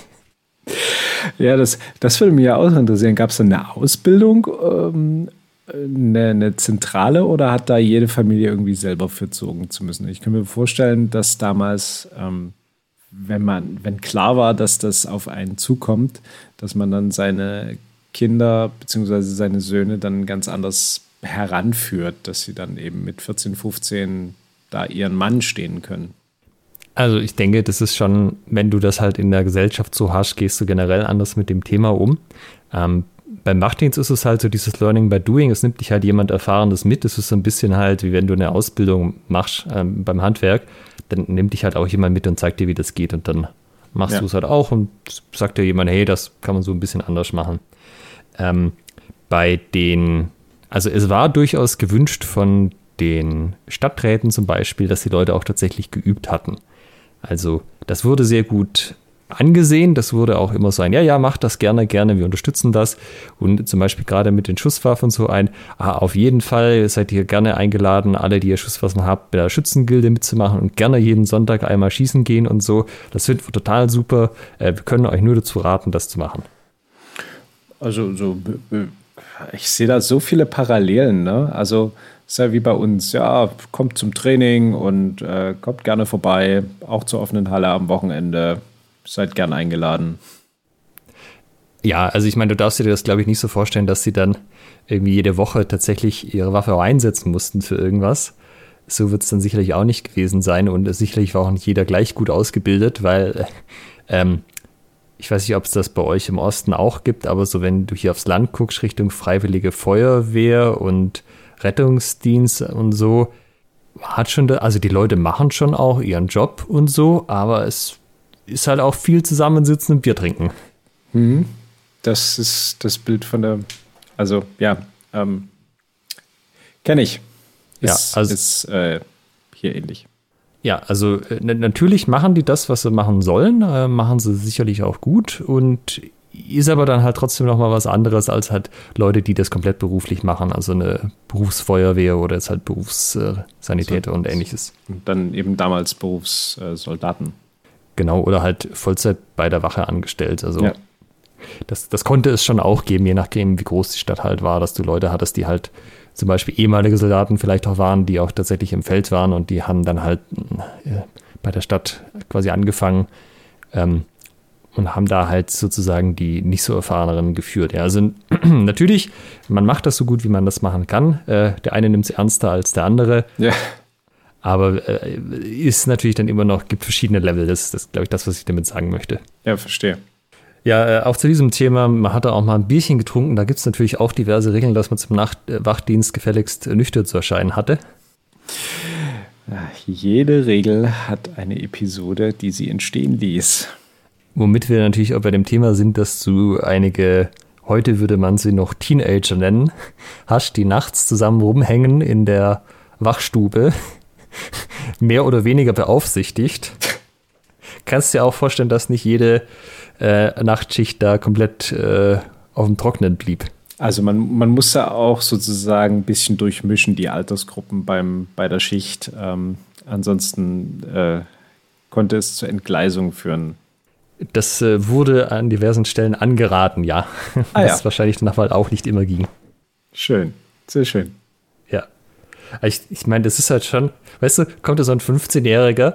Ja, das, das würde mich ja auch interessieren. Gab es eine Ausbildung, ähm, eine, eine, Zentrale oder hat da jede Familie irgendwie selber verzogen zu müssen? Ich kann mir vorstellen, dass damals, ähm, wenn man, wenn klar war, dass das auf einen zukommt, dass man dann seine Kinder bzw. seine Söhne dann ganz anders heranführt, dass sie dann eben mit 14, 15 da ihren Mann stehen können. Also ich denke, das ist schon, wenn du das halt in der Gesellschaft so hast, gehst du generell anders mit dem Thema um. Ähm, beim Wachdienst ist es halt so dieses Learning by Doing. Es nimmt dich halt jemand Erfahrenes mit. Es ist so ein bisschen halt, wie wenn du eine Ausbildung machst ähm, beim Handwerk, dann nimmt dich halt auch jemand mit und zeigt dir, wie das geht. Und dann machst ja. du es halt auch und sagt dir jemand, hey, das kann man so ein bisschen anders machen. Ähm, bei den, also es war durchaus gewünscht von den Stadträten zum Beispiel, dass die Leute auch tatsächlich geübt hatten. Also das wurde sehr gut angesehen. Das wurde auch immer so ein, ja, ja, macht das gerne, gerne, wir unterstützen das. Und zum Beispiel gerade mit den Schusswaffen so ein, ah, auf jeden Fall seid ihr gerne eingeladen, alle, die ihr Schusswaffen habt, bei der Schützengilde mitzumachen und gerne jeden Sonntag einmal schießen gehen und so. Das finden wir total super. Äh, wir können euch nur dazu raten, das zu machen. Also, so, ich sehe da so viele Parallelen, ne? Also, ist ja wie bei uns, ja, kommt zum Training und äh, kommt gerne vorbei, auch zur offenen Halle am Wochenende seid gern eingeladen. Ja, also ich meine, du darfst dir das, glaube ich, nicht so vorstellen, dass sie dann irgendwie jede Woche tatsächlich ihre Waffe auch einsetzen mussten für irgendwas. So wird es dann sicherlich auch nicht gewesen sein und sicherlich war auch nicht jeder gleich gut ausgebildet, weil ähm, ich weiß nicht, ob es das bei euch im Osten auch gibt, aber so wenn du hier aufs Land guckst, Richtung Freiwillige Feuerwehr und Rettungsdienst und so, hat schon, also die Leute machen schon auch ihren Job und so, aber es ist halt auch viel zusammensitzen und Bier trinken. Mhm. Das ist das Bild von der, also ja, ähm, kenne ich. Ist, ja, also ist äh, hier ähnlich. Ja, also äh, natürlich machen die das, was sie machen sollen, äh, machen sie sicherlich auch gut und ist aber dann halt trotzdem noch mal was anderes als halt Leute, die das komplett beruflich machen, also eine Berufsfeuerwehr oder jetzt halt Berufssanitäter so, und ähnliches. Und dann eben damals Berufssoldaten. Genau, oder halt Vollzeit bei der Wache angestellt. Also ja. das, das konnte es schon auch geben, je nachdem, wie groß die Stadt halt war, dass du Leute hattest, die halt zum Beispiel ehemalige Soldaten vielleicht auch waren, die auch tatsächlich im Feld waren und die haben dann halt äh, bei der Stadt quasi angefangen ähm, und haben da halt sozusagen die nicht so erfahreneren geführt. Ja, also [clears throat] natürlich, man macht das so gut, wie man das machen kann. Äh, der eine nimmt es ernster als der andere. Ja. Aber äh, ist natürlich dann immer noch, gibt verschiedene Level. Das, ist, glaube ich, das, was ich damit sagen möchte. Ja, verstehe. Ja, äh, auch zu diesem Thema, man hat da auch mal ein Bierchen getrunken. Da gibt es natürlich auch diverse Regeln, dass man zum Nacht äh, Wachdienst gefälligst nüchtern zu erscheinen hatte. Jede Regel hat eine Episode, die sie entstehen ließ. Womit wir natürlich auch bei dem Thema sind, dass du einige, heute würde man sie noch Teenager nennen, hast, die nachts zusammen rumhängen in der Wachstube [laughs] mehr oder weniger beaufsichtigt. Kannst dir auch vorstellen, dass nicht jede äh, Nachtschicht da komplett äh, auf dem Trockenen blieb. Also man, man muss da auch sozusagen ein bisschen durchmischen, die Altersgruppen beim, bei der Schicht. Ähm, ansonsten äh, konnte es zur Entgleisung führen. Das äh, wurde an diversen Stellen angeraten, ja. Ah, Was ja. wahrscheinlich danach halt auch nicht immer ging. Schön, sehr schön. Ich, ich meine, das ist halt schon, weißt du, kommt da so ein 15-Jähriger,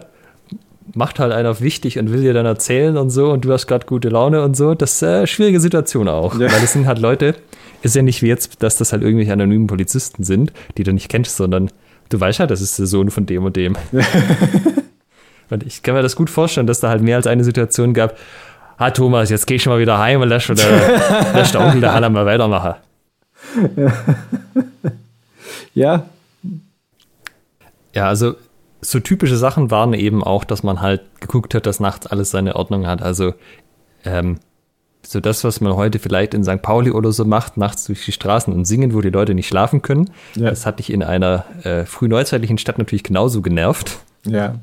macht halt einer wichtig und will dir dann erzählen und so und du hast gerade gute Laune und so. Das ist eine schwierige Situation auch. Ja. Weil das sind halt Leute, ist ja nicht wie jetzt, dass das halt irgendwelche anonymen Polizisten sind, die du nicht kennst, sondern du weißt halt, das ist der Sohn von dem und dem. [laughs] und ich kann mir das gut vorstellen, dass da halt mehr als eine Situation gab. Ah, Thomas, jetzt geh ich schon mal wieder heim und lass, der, [laughs] lass der Onkel der Hanna mal weitermachen. [laughs] Ja, ja, also so typische Sachen waren eben auch, dass man halt geguckt hat, dass nachts alles seine Ordnung hat. Also ähm, so das, was man heute vielleicht in St. Pauli oder so macht, nachts durch die Straßen und singen, wo die Leute nicht schlafen können. Ja. Das hat dich in einer äh, frühneuzeitlichen Stadt natürlich genauso genervt. Ja.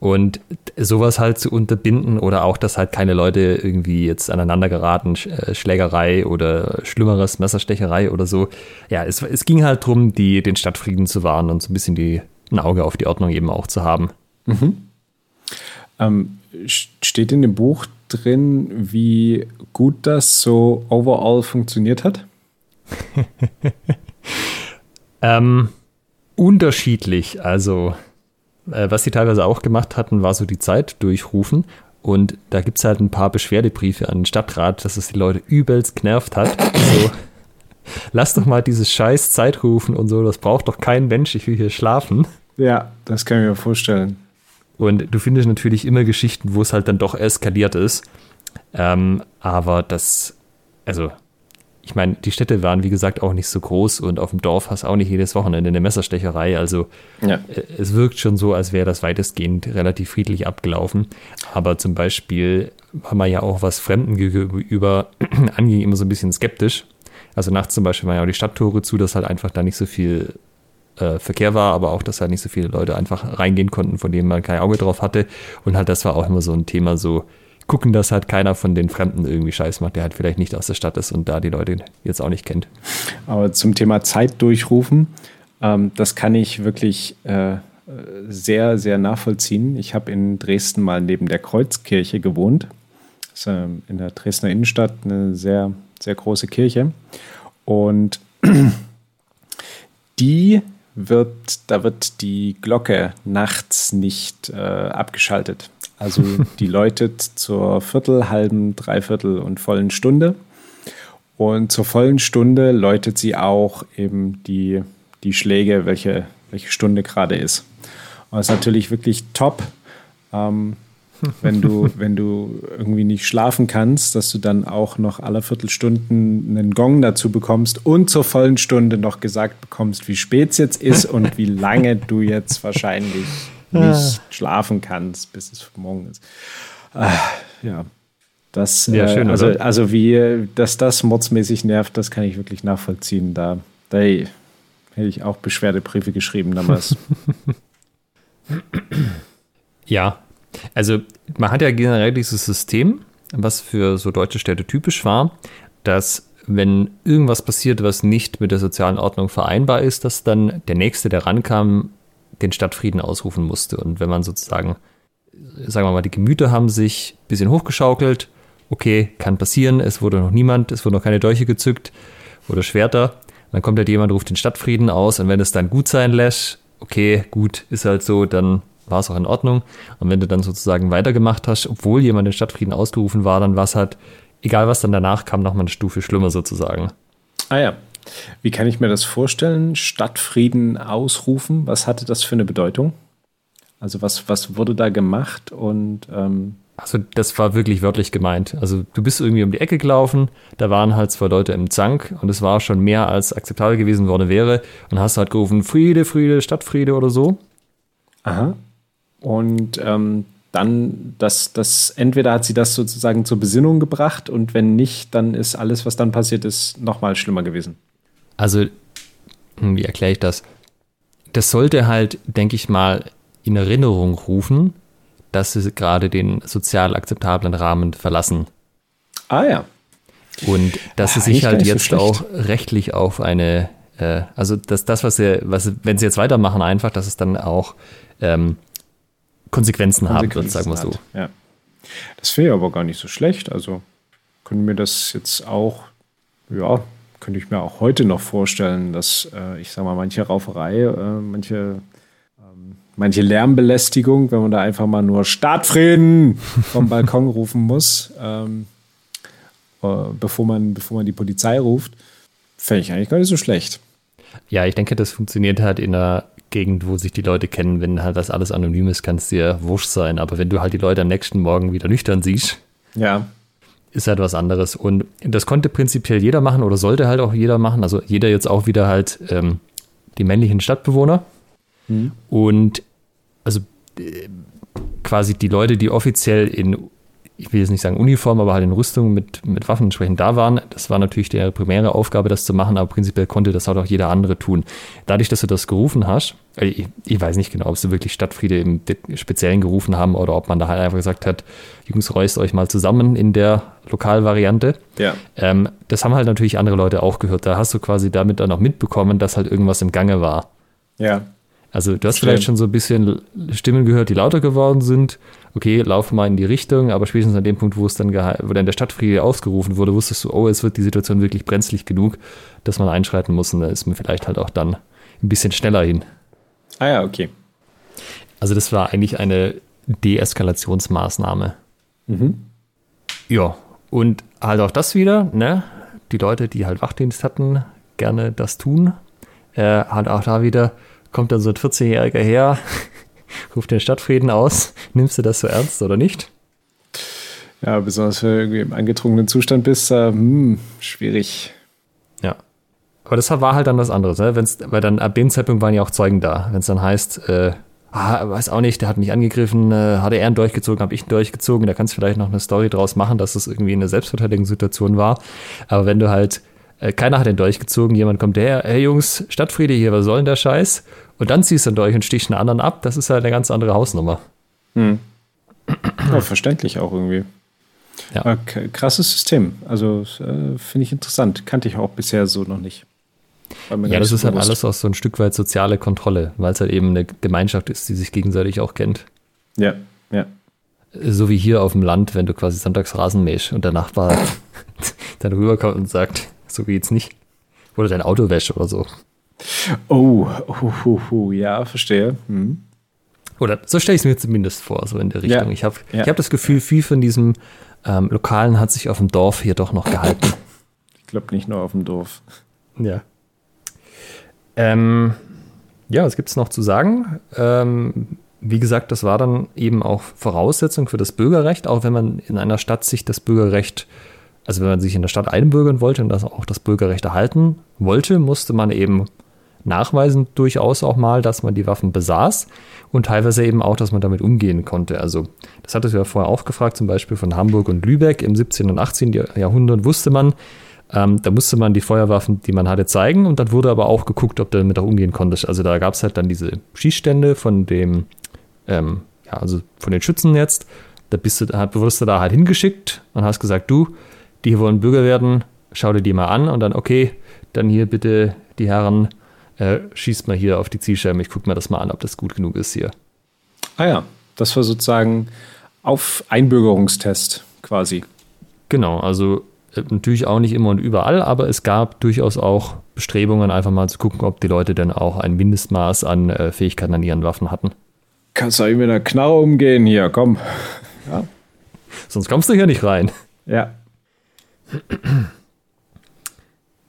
Und sowas halt zu unterbinden oder auch, dass halt keine Leute irgendwie jetzt aneinander geraten, äh, Schlägerei oder Schlimmeres, Messerstecherei oder so. Ja, es, es ging halt darum, die, den Stadtfrieden zu wahren und so ein bisschen die ein Auge auf die Ordnung eben auch zu haben. Mhm. Ähm, steht in dem Buch drin, wie gut das so overall funktioniert hat? [laughs] ähm, unterschiedlich. Also, was sie teilweise auch gemacht hatten, war so die Zeit durchrufen. Und da gibt es halt ein paar Beschwerdebriefe an den Stadtrat, dass es die Leute übelst genervt hat. So, lass doch mal dieses scheiß Zeitrufen und so, das braucht doch kein Mensch, ich will hier schlafen. Ja, das kann ich mir vorstellen. Und du findest natürlich immer Geschichten, wo es halt dann doch eskaliert ist. Ähm, aber das, also, ich meine, die Städte waren, wie gesagt, auch nicht so groß und auf dem Dorf hast du auch nicht jedes Wochenende eine Messerstecherei. Also, ja. Äh, es wirkt schon so, als wäre das weitestgehend relativ friedlich abgelaufen. Aber zum Beispiel war man ja auch, was Fremden gegenüber [clears throat] anging, immer so ein bisschen skeptisch. Also nachts zum Beispiel waren ja auch die Stadttore zu, dass halt einfach da nicht so viel äh, Verkehr war, aber auch, dass halt nicht so viele Leute einfach reingehen konnten, von denen man kein Auge drauf hatte. Und halt das war auch immer so ein Thema, so gucken, dass halt keiner von den Fremden irgendwie Scheiß macht, der halt vielleicht nicht aus der Stadt ist und da die Leute jetzt auch nicht kennt. Aber zum Thema Zeit durchrufen, ähm, das kann ich wirklich äh, sehr, sehr nachvollziehen. Ich habe in Dresden mal neben der Kreuzkirche gewohnt. Das ist äh, in der Dresdner Innenstadt eine sehr, sehr große Kirche. Und [clears throat] die wird, da wird die Glocke nachts nicht äh, abgeschaltet. Also die läutet zur Viertel, halben, Dreiviertel und vollen Stunde. Und zur vollen Stunde läutet sie auch eben die, die Schläge, welche, welche Stunde gerade ist. Und das ist natürlich wirklich top. Ähm, [laughs] wenn du, wenn du irgendwie nicht schlafen kannst, dass du dann auch noch alle Viertelstunden einen Gong dazu bekommst und zur vollen Stunde noch gesagt bekommst, wie spät es jetzt ist und wie lange du jetzt wahrscheinlich nicht schlafen kannst, bis es morgen ist. Ah, ja. Das, ja, äh, schön, also, also wie, dass das mordsmäßig nervt, das kann ich wirklich nachvollziehen. Da, da hätte ich auch Beschwerdebriefe geschrieben damals. [laughs] ja, also man hat ja generell dieses System, was für so deutsche Städte typisch war, dass wenn irgendwas passiert, was nicht mit der sozialen Ordnung vereinbar ist, dass dann der Nächste, der rankam, den Stadtfrieden ausrufen musste. Und wenn man sozusagen, sagen wir mal, die Gemüter haben sich ein bisschen hochgeschaukelt, okay, kann passieren, es wurde noch niemand, es wurden noch keine Dolche gezückt oder Schwerter, dann kommt halt jemand, ruft den Stadtfrieden aus und wenn es dann gut sein lässt, okay, gut, ist halt so, dann war es auch in Ordnung. Und wenn du dann sozusagen weitergemacht hast, obwohl jemand den Stadtfrieden ausgerufen war, dann war es halt, egal was dann danach kam, nochmal eine Stufe schlimmer sozusagen. Ah ja. Wie kann ich mir das vorstellen? Stadtfrieden ausrufen, was hatte das für eine Bedeutung? Also was, was wurde da gemacht und ähm also das war wirklich wörtlich gemeint. Also du bist irgendwie um die Ecke gelaufen, da waren halt zwei Leute im Zank und es war schon mehr als akzeptabel gewesen worden wäre und hast halt gerufen, Friede, Friede, Stadtfriede oder so. Aha. Und ähm, dann, das, das, entweder hat sie das sozusagen zur Besinnung gebracht und wenn nicht, dann ist alles, was dann passiert ist, nochmal schlimmer gewesen. Also, hm, wie erkläre ich das? Das sollte halt, denke ich mal, in Erinnerung rufen, dass sie gerade den sozial akzeptablen Rahmen verlassen. Ah ja. Und dass sie sich halt jetzt so auch rechtlich auf eine, äh, also dass das, was sie, was, wenn sie jetzt weitermachen, einfach, dass es dann auch ähm, Konsequenzen, Konsequenzen haben wird, sagen wir so. Ja. Das wäre aber gar nicht so schlecht. Also könnte mir das jetzt auch, ja, könnte ich mir auch heute noch vorstellen, dass äh, ich sage mal, manche Rauferei, äh, manche, ähm, manche Lärmbelästigung, wenn man da einfach mal nur Startfrieden [laughs] vom Balkon rufen muss, ähm, äh, bevor, man, bevor man die Polizei ruft, fände ich eigentlich gar nicht so schlecht. Ja, ich denke, das funktioniert halt in einer Gegend, wo sich die Leute kennen. Wenn halt das alles anonym ist, kann es dir wurscht sein. Aber wenn du halt die Leute am nächsten Morgen wieder nüchtern siehst, ja. Ist halt was anderes. Und das konnte prinzipiell jeder machen oder sollte halt auch jeder machen. Also jeder jetzt auch wieder halt ähm, die männlichen Stadtbewohner. Mhm. Und also äh, quasi die Leute, die offiziell in ich will jetzt nicht sagen Uniform, aber halt in Rüstung mit, mit Waffen entsprechend da waren. Das war natürlich die primäre Aufgabe, das zu machen, aber prinzipiell konnte das halt auch jeder andere tun. Dadurch, dass du das gerufen hast, äh, ich, ich weiß nicht genau, ob sie wirklich Stadtfriede im Speziellen gerufen haben oder ob man da halt einfach gesagt hat, Jungs, reust euch mal zusammen in der Lokalvariante. Ja. Ähm, das haben halt natürlich andere Leute auch gehört. Da hast du quasi damit dann auch mitbekommen, dass halt irgendwas im Gange war. Ja. Also du hast Stimmt. vielleicht schon so ein bisschen Stimmen gehört, die lauter geworden sind. Okay, lauf mal in die Richtung, aber spätestens an dem Punkt, wo es dann, wo dann der Stadtfriede ausgerufen wurde, wusstest du, oh, es wird die Situation wirklich brenzlig genug, dass man einschreiten muss und da ist man vielleicht halt auch dann ein bisschen schneller hin. Ah ja, okay. Also das war eigentlich eine Deeskalationsmaßnahme. Mhm. Ja, und halt auch das wieder, ne? Die Leute, die halt Wachdienst hatten, gerne das tun. Äh, halt auch da wieder, kommt dann so ein 14-Jähriger her, ruft den Stadtfrieden aus. Nimmst du das so ernst oder nicht? Ja, besonders wenn du irgendwie im angetrunkenen Zustand bist, äh, hm, schwierig. Ja. Aber das war halt dann was anderes, ne? Wenn's, weil dann ab dem Zeitpunkt waren ja auch Zeugen da. Wenn es dann heißt, äh, ah, weiß auch nicht, der hat mich angegriffen, äh, hat er einen durchgezogen, habe ich ihn durchgezogen, da kannst du vielleicht noch eine Story draus machen, dass es das irgendwie eine Selbstverteidigungssituation war. Aber wenn du halt, äh, keiner hat den durchgezogen, jemand kommt her, hey Jungs, Stadtfriede hier, was soll denn der Scheiß? Und dann ziehst du ihn durch und stichst einen anderen ab, das ist halt eine ganz andere Hausnummer. Hm. [clears throat] Ja, verständlich auch irgendwie. Ja. Krasses System. Also äh, finde ich interessant. Kannte ich auch bisher so noch nicht. Ja, das ist halt alles auch so ein Stück weit soziale Kontrolle, weil es halt eben eine Gemeinschaft ist, die sich gegenseitig auch kennt. Ja, ja. So wie hier auf dem Land, wenn du quasi sonntags Rasen mähst und der Nachbar [laughs] dann rüberkommt und sagt, so geht's nicht. Oder dein Auto wäscht oder so. Oh, oh, oh, oh ja, verstehe. Hm. Oder so stelle ich es mir zumindest vor, so in der Richtung. Ja, ich habe ja. hab das Gefühl, viel von diesem ähm, Lokalen hat sich auf dem Dorf hier doch noch gehalten. Ich glaube nicht nur auf dem Dorf. Ja. Ähm, ja, was gibt es noch zu sagen? Ähm, wie gesagt, das war dann eben auch Voraussetzung für das Bürgerrecht, auch wenn man in einer Stadt sich das Bürgerrecht, also wenn man sich in der Stadt einbürgern wollte und das auch das Bürgerrecht erhalten wollte, musste man eben nachweisen durchaus auch mal, dass man die Waffen besaß und teilweise eben auch, dass man damit umgehen konnte. Also das hattest du ja vorher auch gefragt, zum Beispiel von Hamburg und Lübeck im 17. und 18. Jahrhundert wusste man, ähm, da musste man die Feuerwaffen, die man hatte, zeigen und dann wurde aber auch geguckt, ob du damit auch umgehen konntest. Also da gab es halt dann diese Schießstände von dem, ähm, ja, also von den Schützen jetzt. Da bist du, da wurdest du da halt hingeschickt und hast gesagt, du, die hier wollen Bürger werden, schau dir die mal an und dann, okay, dann hier bitte die Herren, äh, schießt mal hier auf die Zielscheibe, ich guck mir das mal an, ob das gut genug ist hier. Ah ja, das war sozusagen auf Einbürgerungstest quasi. Genau, also äh, natürlich auch nicht immer und überall, aber es gab durchaus auch Bestrebungen, einfach mal zu gucken, ob die Leute denn auch ein Mindestmaß an äh, Fähigkeiten an ihren Waffen hatten. Kannst du mit einer Knarre umgehen hier, komm. Ja. Sonst kommst du hier nicht rein. Ja.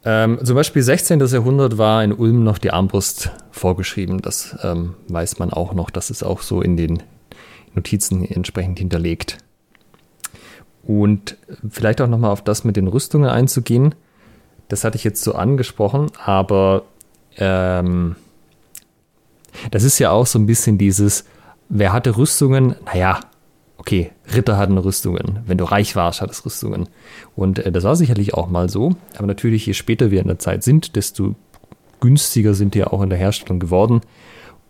Ähm, zum Beispiel 16. Jahrhundert war in Ulm noch die Armbrust vorgeschrieben. Das ähm, weiß man auch noch. Das ist auch so in den Notizen entsprechend hinterlegt. Und vielleicht auch nochmal auf das mit den Rüstungen einzugehen. Das hatte ich jetzt so angesprochen, aber ähm, das ist ja auch so ein bisschen dieses, wer hatte Rüstungen? Naja, okay, Ritter hatten Rüstungen. Wenn du reich warst, hattest Rüstungen. Und äh, das war sicherlich auch mal so. Aber natürlich, je später wir in der Zeit sind, desto günstiger sind die auch in der Herstellung geworden.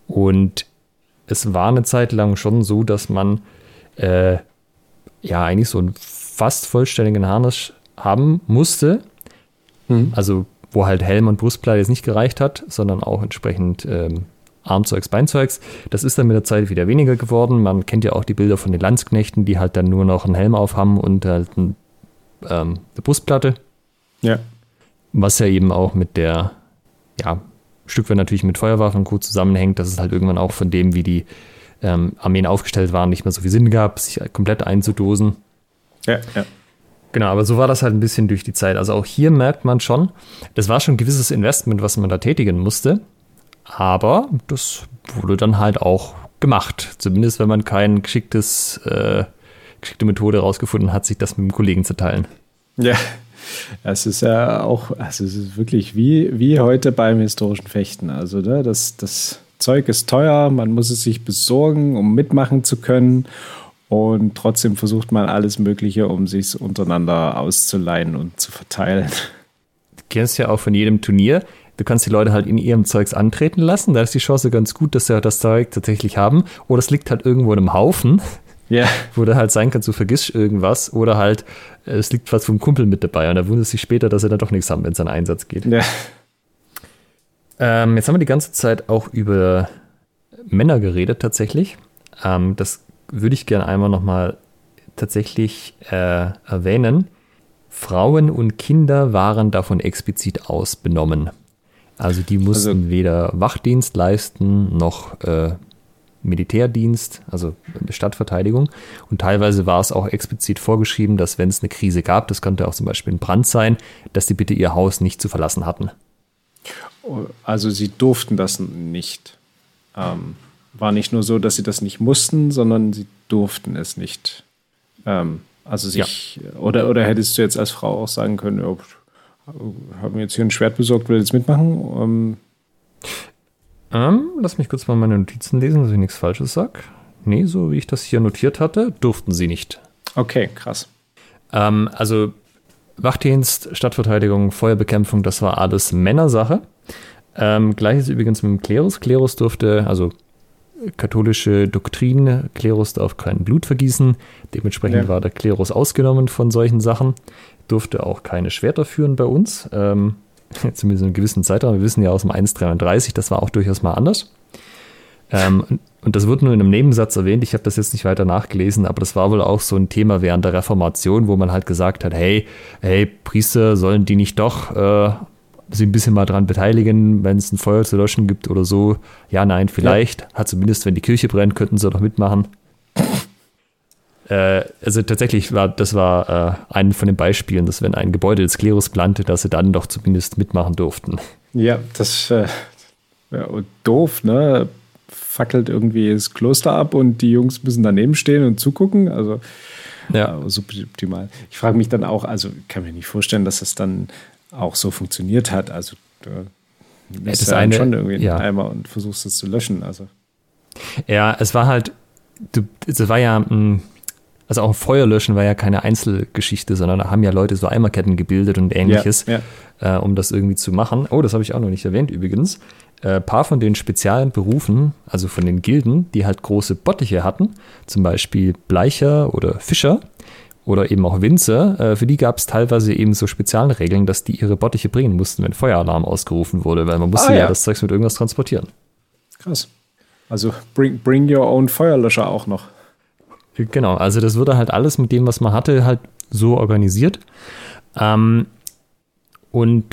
Und es war eine Zeit lang schon so, dass man äh, ja eigentlich so einen fast vollständigen Harnisch haben musste. Mhm. Also wo halt Helm und Brustplatte jetzt nicht gereicht hat, sondern auch entsprechend ähm, Armzeugs, Beinzeugs. Das ist dann mit der Zeit wieder weniger geworden. Man kennt ja auch die Bilder von den Landsknechten, die halt dann nur noch einen Helm aufhaben und halt ein, ähm, eine Brustplatte. Ja. Was ja eben auch mit der, ja, Stück weit natürlich mit Feuerwaffen gut zusammenhängt, dass es halt irgendwann auch von dem, wie die ähm, Armeen aufgestellt waren, nicht mehr so viel Sinn gab, sich komplett einzudosen. Ja, ja. Genau, aber so war das halt ein bisschen durch die Zeit. Also auch hier merkt man schon, das war schon ein gewisses Investment, was man da tätigen musste. Aber das wurde dann halt auch gemacht. Zumindest wenn man kein geschicktes, äh, geschickte Methode herausgefunden hat, sich das mit dem Kollegen zu teilen. Ja, es ist ja auch, also es ist wirklich wie, wie heute beim historischen Fechten. Also ne, das, das Zeug ist teuer, man muss es sich besorgen, um mitmachen zu können. Und trotzdem versucht man alles Mögliche, um sich untereinander auszuleihen und zu verteilen. Du kennst ja auch von jedem Turnier. Du kannst die Leute halt in ihrem Zeugs antreten lassen. Da ist die Chance ganz gut, dass sie das Zeug tatsächlich haben. Oder es liegt halt irgendwo in einem Haufen. Ja. [laughs] Wo du halt sein kannst, du vergisst irgendwas. Oder halt, es liegt was vom Kumpel mit dabei. Und da wundert sich später, dass er dann doch nichts haben, wenn es an Einsatz geht. Ja. Ähm, jetzt haben wir die ganze Zeit auch über Männer geredet, tatsächlich. Ähm, das würde ich gerne einmal nochmal tatsächlich äh, erwähnen. Frauen und Kinder waren davon explizit ausbenommen. Also die mussten also, weder Wachdienst leisten noch äh, Militärdienst, also Stadtverteidigung. Und teilweise war es auch explizit vorgeschrieben, dass wenn es eine Krise gab, das könnte auch zum Beispiel ein Brand sein, dass sie bitte ihr Haus nicht zu verlassen hatten. Also sie durften das nicht. ähm, war nicht nur so, dass sie das nicht mussten, sondern sie durften es nicht. Ähm, also sich, ja. oder, oder hättest du jetzt als Frau auch sagen können, oh, haben wir jetzt hier ein Schwert besorgt, will jetzt mitmachen? Ähm, ähm, lass mich kurz mal meine Notizen lesen, dass ich nichts Falsches sage. Nee, so wie ich das hier notiert hatte, durften sie nicht. Okay, krass. Ähm, also Wachdienst, Stadtverteidigung, Feuerbekämpfung, das war alles Männersache. Ähm, Gleiches übrigens mit dem Klerus. Klerus durfte, also katholische Doktrin, Klerus darf kein Blut vergießen. Dementsprechend ja. war der Klerus ausgenommen von solchen Sachen. Durfte auch keine Schwerter führen bei uns. Ähm, [laughs] zumindest in einem gewissen Zeitraum. Wir wissen ja aus dem 1.33, das war auch durchaus mal anders. Ähm, und das wird nur in einem Nebensatz erwähnt. Ich habe das jetzt nicht weiter nachgelesen, aber das war wohl auch so ein Thema während der Reformation, wo man halt gesagt hat, hey, hey, Priester, sollen die nicht doch äh, sich ein bisschen mal dran beteiligen, wenn es ein Feuer zu löschen gibt oder so? Ja, nein, vielleicht. Ja. Hat zumindest, wenn die Kirche brennt, könnten sie doch mitmachen. Äh, also tatsächlich war das war äh, ein von den Beispielen, dass wenn ein Gebäude des Klerus plante, dass sie dann doch zumindest mitmachen durften. Ja, das äh, ja, doof, ne? fackelt irgendwie das Kloster ab und die Jungs müssen daneben stehen und zugucken. Also ja. Äh, suboptimal. Ich frage mich dann auch, also kann mir nicht vorstellen, dass das dann auch so funktioniert hat. Also du lässt ja, eine, schon irgendwie ja. Eimer und versuchst es zu löschen. Also. Ja, es war halt, es war ja, hm, also auch Feuer löschen war ja keine Einzelgeschichte, sondern da haben ja Leute so Eimerketten gebildet und ähnliches, ja, ja. Äh, um das irgendwie zu machen. Oh, das habe ich auch noch nicht erwähnt übrigens äh, paar von den speziellen Berufen, also von den Gilden, die halt große Bottiche hatten, zum Beispiel Bleicher oder Fischer oder eben auch Winzer, äh, für die gab es teilweise eben so Spezialregeln, dass die ihre Bottiche bringen mussten, wenn Feueralarm ausgerufen wurde, weil man musste ah, ja. ja das Zeugs mit irgendwas transportieren. Krass. Also bring, bring your own Feuerlöscher auch noch. Genau, also das wurde halt alles mit dem, was man hatte, halt so organisiert. Ähm, und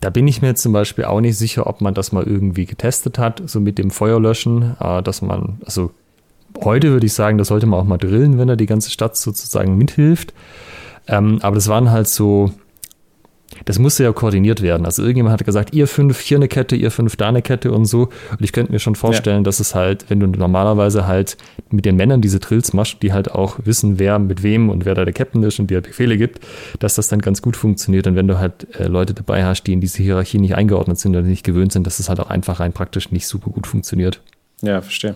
da bin ich mir zum Beispiel auch nicht sicher, ob man das mal irgendwie getestet hat, so mit dem Feuerlöschen, äh, dass man, also heute würde ich sagen, das sollte man auch mal drillen, wenn er die ganze Stadt sozusagen mithilft. Ähm, aber das waren halt so, das musste ja koordiniert werden. Also irgendjemand hat gesagt, ihr fünf hier eine Kette, ihr fünf da eine Kette und so. Und ich könnte mir schon vorstellen, ja. dass es halt, wenn du normalerweise halt mit den Männern diese Drills machst, die halt auch wissen, wer mit wem und wer da der Captain ist und dir Befehle gibt, dass das dann ganz gut funktioniert. Und wenn du halt äh, Leute dabei hast, die in diese Hierarchie nicht eingeordnet sind oder nicht gewöhnt sind, dass es halt auch einfach rein praktisch nicht super gut funktioniert. Ja, verstehe.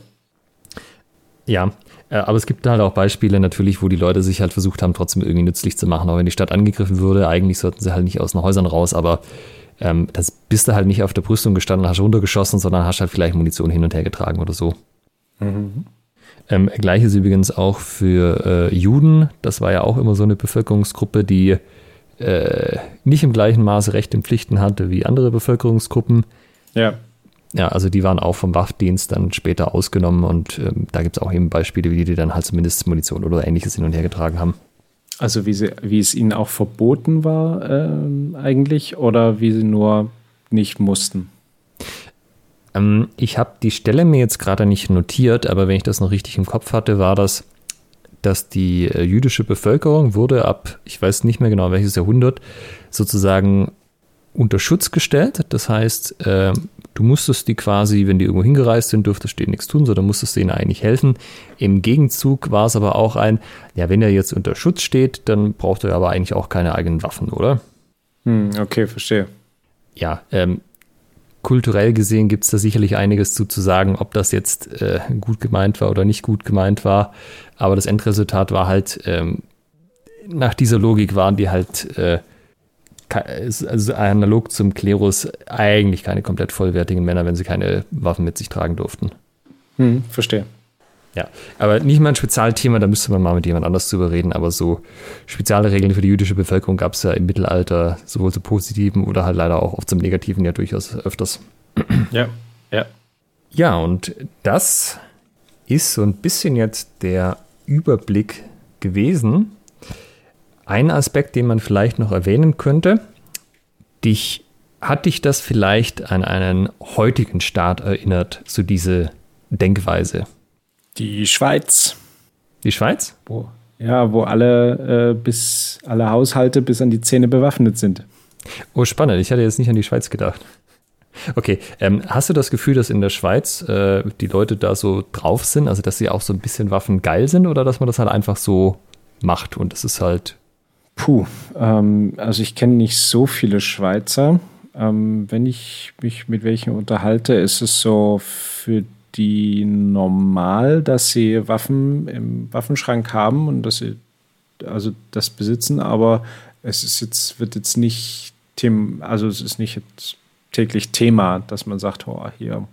Ja, aber es gibt halt auch Beispiele natürlich, wo die Leute sich halt versucht haben, trotzdem irgendwie nützlich zu machen. Auch wenn die Stadt angegriffen würde, eigentlich sollten sie halt nicht aus den Häusern raus, aber ähm, das bist du halt nicht auf der Brüstung gestanden, hast runtergeschossen, sondern hast halt vielleicht Munition hin und her getragen oder so. Mhm. Ähm, Gleiches übrigens auch für äh, Juden. Das war ja auch immer so eine Bevölkerungsgruppe, die äh, nicht im gleichen Maße Rechte und Pflichten hatte wie andere Bevölkerungsgruppen. Ja. Ja, also die waren auch vom Waffdienst dann später ausgenommen und ähm, da gibt es auch eben Beispiele, wie die dann halt zumindest Munition oder ähnliches hin und her getragen haben. Also wie, sie, wie es ihnen auch verboten war ähm, eigentlich oder wie sie nur nicht mussten? Ähm, ich habe die Stelle mir jetzt gerade nicht notiert, aber wenn ich das noch richtig im Kopf hatte, war das, dass die äh, jüdische Bevölkerung wurde ab, ich weiß nicht mehr genau welches Jahrhundert, sozusagen unter Schutz gestellt. Das heißt, äh, du musstest die quasi, wenn die irgendwo hingereist sind, dürftest du denen nichts tun, sondern musstest denen eigentlich helfen. Im Gegenzug war es aber auch ein, ja, wenn er jetzt unter Schutz steht, dann braucht er aber eigentlich auch keine eigenen Waffen, oder? Hm, okay, verstehe. Ja, ähm, kulturell gesehen gibt es da sicherlich einiges zu, zu sagen, ob das jetzt äh, gut gemeint war oder nicht gut gemeint war. Aber das Endresultat war halt, ähm, nach dieser Logik waren die halt äh, also analog zum Klerus eigentlich keine komplett vollwertigen Männer, wenn sie keine Waffen mit sich tragen durften. Hm, verstehe. Ja, aber nicht mal ein Spezialthema, da müsste man mal mit jemand anders drüber reden, aber so spezielle Regeln für die jüdische Bevölkerung gab es ja im Mittelalter sowohl zu positiven oder halt leider auch oft zum negativen ja durchaus öfters. [clears throat] Ja, ja. Ja, und das ist so ein bisschen jetzt der Überblick gewesen ein Aspekt, den man vielleicht noch erwähnen könnte, dich, hat dich das vielleicht an einen heutigen Staat erinnert, so diese Denkweise? Die Schweiz. Die Schweiz? Wo, ja, wo alle äh, bis alle Haushalte bis an die Zähne bewaffnet sind. Oh, spannend. Ich hatte jetzt nicht an die Schweiz gedacht. Okay, ähm, hast du das Gefühl, dass in der Schweiz äh, die Leute da so drauf sind, also dass sie auch so ein bisschen Waffen geil sind oder dass man das halt einfach so macht und es ist halt. Puh, ähm, also ich kenne nicht so viele Schweizer. Ähm, wenn ich mich mit welchen unterhalte, ist es so für die normal, dass sie Waffen im Waffenschrank haben und dass sie also das besitzen, aber es ist jetzt, wird jetzt nicht Thema, also es ist nicht jetzt täglich Thema, dass man sagt, oh, hier,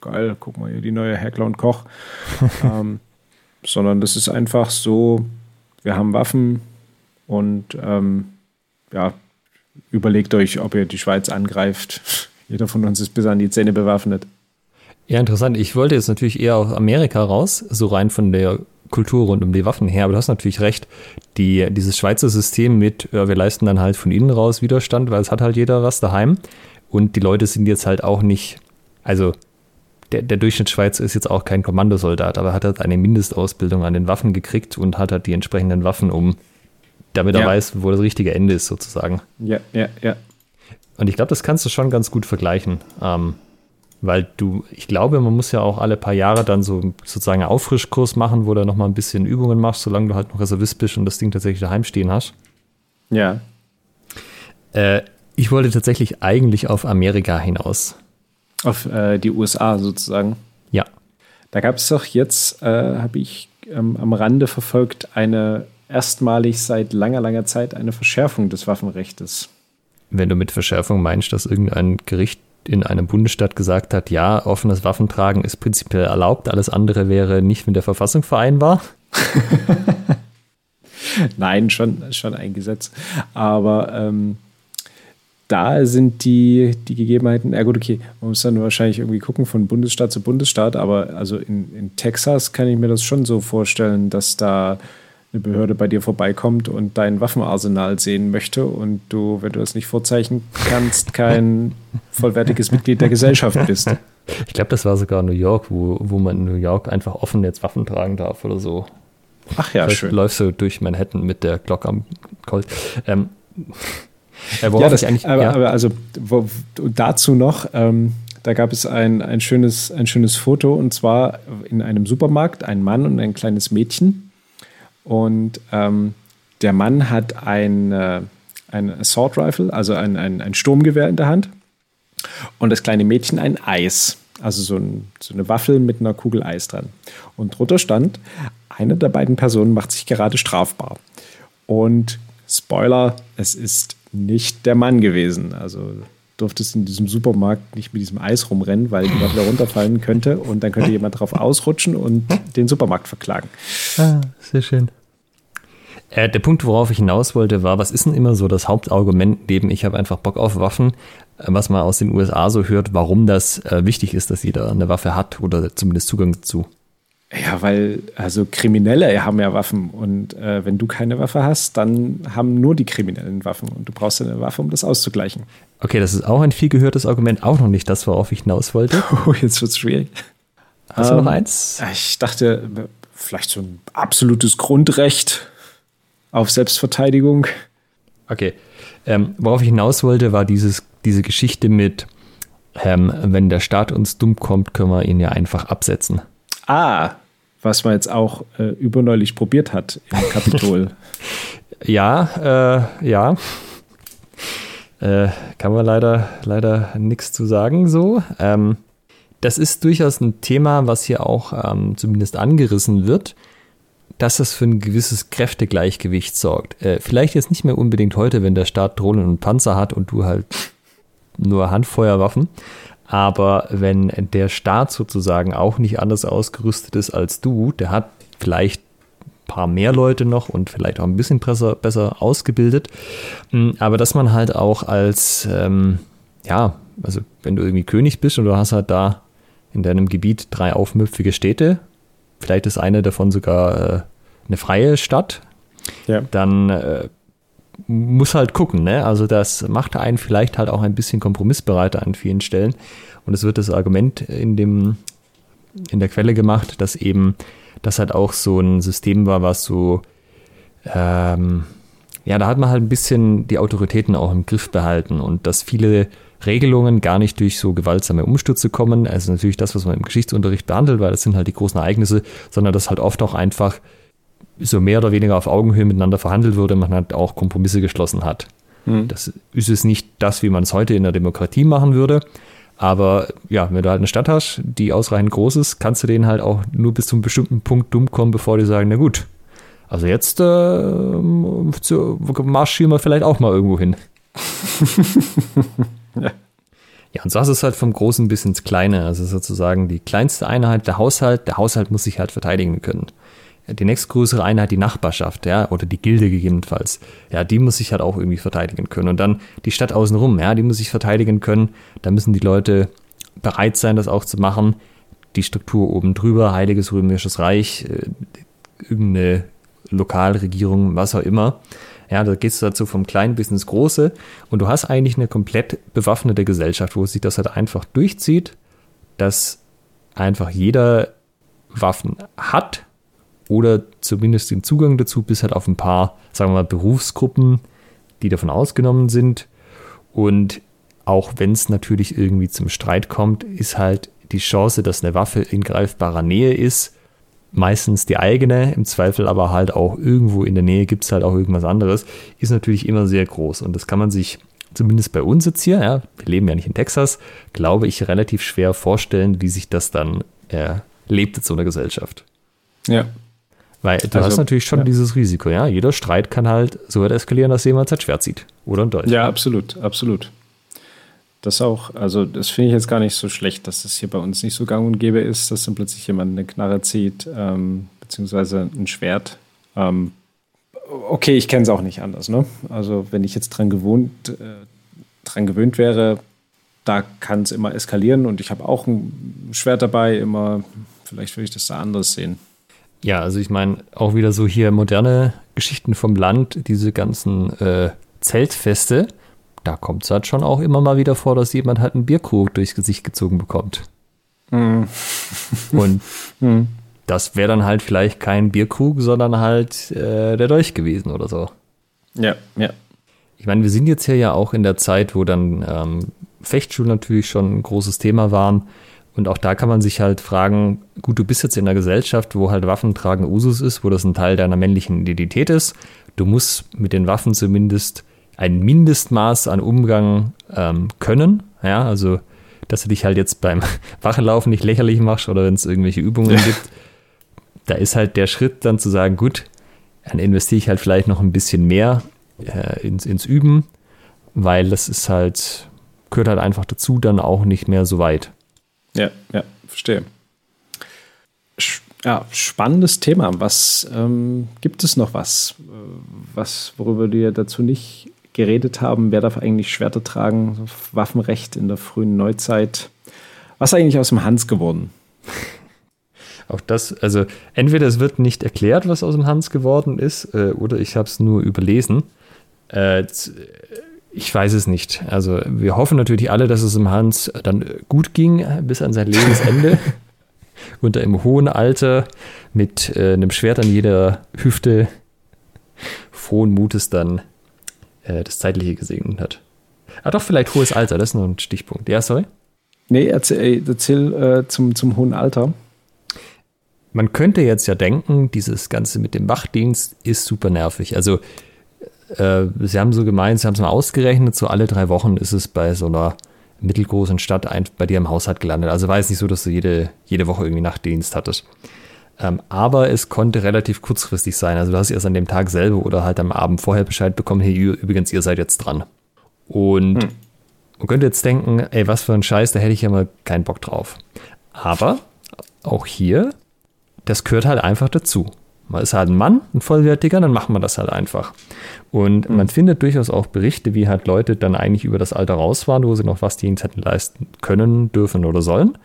geil, guck mal hier, die neue Heckler und Koch. [laughs] ähm, sondern das ist einfach so, wir haben Waffen und ähm, ja, überlegt euch, ob ihr die Schweiz angreift. [laughs] Jeder von uns ist bis an die Zähne bewaffnet. Ja, interessant. Ich wollte jetzt natürlich eher aus Amerika raus, so rein von der Kultur rund um die Waffen her, aber du hast natürlich recht. Die, dieses Schweizer System mit, ja, wir leisten dann halt von innen raus Widerstand, weil es hat halt jeder was daheim. Und die Leute sind jetzt halt auch nicht, also der, der Durchschnittsschweizer ist jetzt auch kein Kommandosoldat, aber hat halt eine Mindestausbildung an den Waffen gekriegt und hat halt die entsprechenden Waffen, um damit er weiß, wo das richtige Ende ist, sozusagen. Ja, ja, ja. Und ich glaube, das kannst du schon ganz gut vergleichen. Ähm, weil du, ich glaube, man muss ja auch alle paar Jahre dann so sozusagen einen Auffrischkurs machen, wo du nochmal ein bisschen Übungen machst, solange du halt noch Reservist bist und das Ding tatsächlich daheim stehen hast. Ja. Äh, ich wollte tatsächlich eigentlich auf Amerika hinaus. Auf äh, die USA sozusagen. Ja. Da gab es doch jetzt, äh, habe ich ähm, am Rande verfolgt, eine erstmalig seit langer, langer Zeit eine Verschärfung des Waffenrechts. Wenn du mit Verschärfung meinst, dass irgendein Gericht in einem Bundesstaat gesagt hat, ja, offenes Waffentragen ist prinzipiell erlaubt, alles andere wäre nicht mit der Verfassung vereinbar? [laughs] Nein, schon, schon ein Gesetz. Aber ähm, da sind die, die Gegebenheiten, ja gut, okay, man muss dann wahrscheinlich irgendwie gucken von Bundesstaat zu Bundesstaat, aber also in, in Texas kann ich mir das schon so vorstellen, dass da eine Behörde bei dir vorbeikommt und dein Waffenarsenal sehen möchte und du, wenn du das nicht vorzeichnen kannst, kein [laughs] vollwertiges Mitglied der Gesellschaft bist. Ich glaube, das war sogar New York, wo, wo man in New York einfach offen jetzt Waffen tragen darf oder so. Ach ja, Vielleicht schön. Läufst du durch Manhattan mit der Glock am Colt. Ähm, [laughs] äh, ja, das, eigentlich, aber, ja. aber also wo, dazu noch, ähm, da gab es ein, ein, schönes, ein schönes Foto und zwar in einem Supermarkt ein Mann und ein kleines Mädchen. Und ähm, der Mann hat ein, äh, ein Assault Rifle, also ein, ein, ein Sturmgewehr in der Hand. Und das kleine Mädchen ein Eis, also so, ein, so eine Waffel mit einer Kugel Eis dran. Und drunter stand, eine der beiden Personen macht sich gerade strafbar. Und Spoiler, es ist nicht der Mann gewesen. Also durftest in diesem Supermarkt nicht mit diesem Eis rumrennen, weil die Waffe runterfallen könnte und dann könnte jemand drauf ausrutschen und den Supermarkt verklagen. Ah, sehr schön. Äh, der Punkt, worauf ich hinaus wollte, war, was ist denn immer so das Hauptargument neben ich habe einfach Bock auf Waffen, äh, was man aus den USA so hört, warum das äh, wichtig ist, dass jeder eine Waffe hat oder zumindest Zugang dazu? Ja, weil also Kriminelle haben ja Waffen und äh, wenn du keine Waffe hast, dann haben nur die Kriminellen Waffen und du brauchst eine Waffe, um das auszugleichen. Okay, das ist auch ein viel gehörtes Argument, auch noch nicht das, worauf ich hinaus wollte. [laughs] Oh, jetzt wird's schwierig. Hast du noch ähm, eins? Ich dachte, vielleicht so ein absolutes Grundrecht auf Selbstverteidigung. Okay. Ähm, worauf ich hinaus wollte, war dieses, diese Geschichte mit, ähm, wenn der Staat uns dumm kommt, können wir ihn ja einfach absetzen. Ah, was man jetzt auch äh, überneulich probiert hat im Kapitol. [laughs] ja, äh, ja. Äh, kann man leider, leider nichts zu sagen so. Ähm, das ist durchaus ein Thema, was hier auch ähm, zumindest angerissen wird, dass das für ein gewisses Kräftegleichgewicht sorgt. Äh, vielleicht jetzt nicht mehr unbedingt heute, wenn der Staat Drohnen und Panzer hat und du halt nur Handfeuerwaffen, aber wenn der Staat sozusagen auch nicht anders ausgerüstet ist als du, der hat vielleicht ein paar mehr Leute noch und vielleicht auch ein bisschen besser, besser ausgebildet. Hm, aber dass man halt auch als, ähm, ja, also wenn du irgendwie König bist und du hast halt da in deinem Gebiet drei aufmüpfige Städte, vielleicht ist eine davon sogar äh, eine freie Stadt, ja. dann äh, muss halt gucken, ne? Also das macht einen vielleicht halt auch ein bisschen kompromissbereiter an vielen Stellen. Und es wird das Argument in dem, in der Quelle gemacht, dass eben das halt auch so ein System war, was so, ähm, ja, da hat man halt ein bisschen die Autoritäten auch im Griff behalten und dass viele Regelungen gar nicht durch so gewaltsame Umstürze kommen. Also natürlich das, was man im Geschichtsunterricht behandelt, weil das sind halt die großen Ereignisse, sondern dass halt oft auch einfach so mehr oder weniger auf Augenhöhe miteinander verhandelt wurde, man halt auch Kompromisse geschlossen hat. Mhm. Das ist es nicht das, wie man es heute in der Demokratie machen würde. Aber ja, wenn du halt eine Stadt hast, die ausreichend groß ist, kannst du denen halt auch nur bis zu einem bestimmten Punkt dumm kommen, bevor die sagen, na gut, also jetzt äh, marschieren wir vielleicht auch mal irgendwo hin. [laughs] ja. Ja, und so ist es halt vom Großen bis ins Kleine. Also sozusagen die kleinste Einheit, der Haushalt. Der Haushalt muss sich halt verteidigen können. Die nächstgrößere Einheit, die Nachbarschaft, ja, oder die Gilde gegebenenfalls. Ja, die muss sich halt auch irgendwie verteidigen können. Und dann die Stadt außenrum, ja, die muss sich verteidigen können. Da müssen die Leute bereit sein, das auch zu machen. Die Struktur oben drüber, Heiliges Römisches Reich, äh, irgendeine Lokalregierung, was auch immer. Ja, da geht es dazu vom Kleinen bis ins Große. Und du hast eigentlich eine komplett bewaffnete Gesellschaft, wo sich das halt einfach durchzieht, dass einfach jeder Waffen hat oder zumindest den Zugang dazu, bis halt auf ein paar, sagen wir mal, Berufsgruppen, die davon ausgenommen sind. Und auch wenn es natürlich irgendwie zum Streit kommt, ist halt die Chance, dass eine Waffe in greifbarer Nähe ist, meistens die eigene, im Zweifel aber halt auch irgendwo in der Nähe gibt es halt auch irgendwas anderes, ist natürlich immer sehr groß. Und das kann man sich zumindest bei uns jetzt hier, ja, wir leben ja nicht in Texas, glaube ich, relativ schwer vorstellen, wie sich das dann erlebt in so einer Gesellschaft. Ja. Weil du also, hast natürlich schon ja. dieses Risiko, ja. Jeder Streit kann halt so weit eskalieren, dass jemand sein Schwert zieht. Oder ein Dolch. Ja, absolut, absolut. Das auch, also das finde ich jetzt gar nicht so schlecht, dass das hier bei uns nicht so gang und gäbe ist, dass dann plötzlich jemand eine Knarre zieht, ähm, beziehungsweise ein Schwert. Ähm, okay, ich kenne es auch nicht anders, ne? Also wenn ich jetzt dran gewohnt, äh, dran gewöhnt wäre, da kann es immer eskalieren und ich habe auch ein Schwert dabei, immer, vielleicht würde ich das da anders sehen. Ja, also ich meine, auch wieder so hier moderne Geschichten vom Land, diese ganzen äh, Zeltfeste da kommt es halt schon auch immer mal wieder vor, dass jemand halt einen Bierkrug durchs Gesicht gezogen bekommt. Mm. Und [laughs] mm. das wäre dann halt vielleicht kein Bierkrug, sondern halt äh, der Dolch gewesen oder so. Ja, ja. Ich meine, wir sind jetzt hier ja auch in der Zeit, wo dann ähm, Fechtschulen natürlich schon ein großes Thema waren. Und auch da kann man sich halt fragen, gut, du bist jetzt in einer Gesellschaft, wo halt Waffentragen Usus ist, wo das ein Teil deiner männlichen Identität ist. Du musst mit den Waffen zumindest ein Mindestmaß an Umgang ähm, können. Ja, also, dass du dich halt jetzt beim [laughs] Wachelaufen nicht lächerlich machst oder wenn es irgendwelche Übungen [laughs] gibt. Da ist halt der Schritt dann zu sagen, gut, dann investiere ich halt vielleicht noch ein bisschen mehr äh, ins, ins Üben, weil das ist halt, gehört halt einfach dazu, dann auch nicht mehr so weit. Ja, ja, verstehe. Ja, spannendes Thema. Was ähm, gibt es noch was, äh, was, worüber du dazu nicht geredet haben, wer darf eigentlich Schwerter tragen, Waffenrecht in der frühen Neuzeit. Was ist eigentlich aus dem Hans geworden? [laughs] Auch das, also entweder es wird nicht erklärt, was aus dem Hans geworden ist, äh, oder ich habe es nur überlesen. Äh, ich weiß es nicht. Also wir hoffen natürlich alle, dass es dem Hans dann gut ging bis an sein Lebensende. [laughs] Unter im hohen Alter mit äh, einem Schwert an jeder Hüfte frohen Mutes dann äh, das Zeitliche gesegnet hat. Ah, doch, vielleicht hohes Alter, das ist noch ein Stichpunkt. Ja, sorry? Nee, erzähl, erzähl äh, zum, zum hohen Alter. Man könnte jetzt ja denken, dieses Ganze mit dem Wachdienst ist super nervig. Also, äh, sie haben so gemeint, sie haben es mal ausgerechnet, so alle drei Wochen ist es bei so einer mittelgroßen Stadt ein, bei dir im Haushalt gelandet. Also war es nicht so, dass du jede, jede Woche irgendwie Nachtdienst hattest. Ähm, aber es konnte relativ kurzfristig sein. Also du hast erst an dem Tag selber oder halt am Abend vorher Bescheid bekommen, hey, übrigens, ihr seid jetzt dran. Und hm. man könnte jetzt denken, ey, was für ein Scheiß, da hätte ich ja mal keinen Bock drauf. Aber auch hier, das gehört halt einfach dazu. Man ist halt ein Mann, ein Vollwertiger, dann macht man das halt einfach. Und mhm. man findet durchaus auch Berichte, wie halt Leute dann eigentlich über das Alter raus waren, wo sie noch was die hätten leisten können, dürfen oder sollen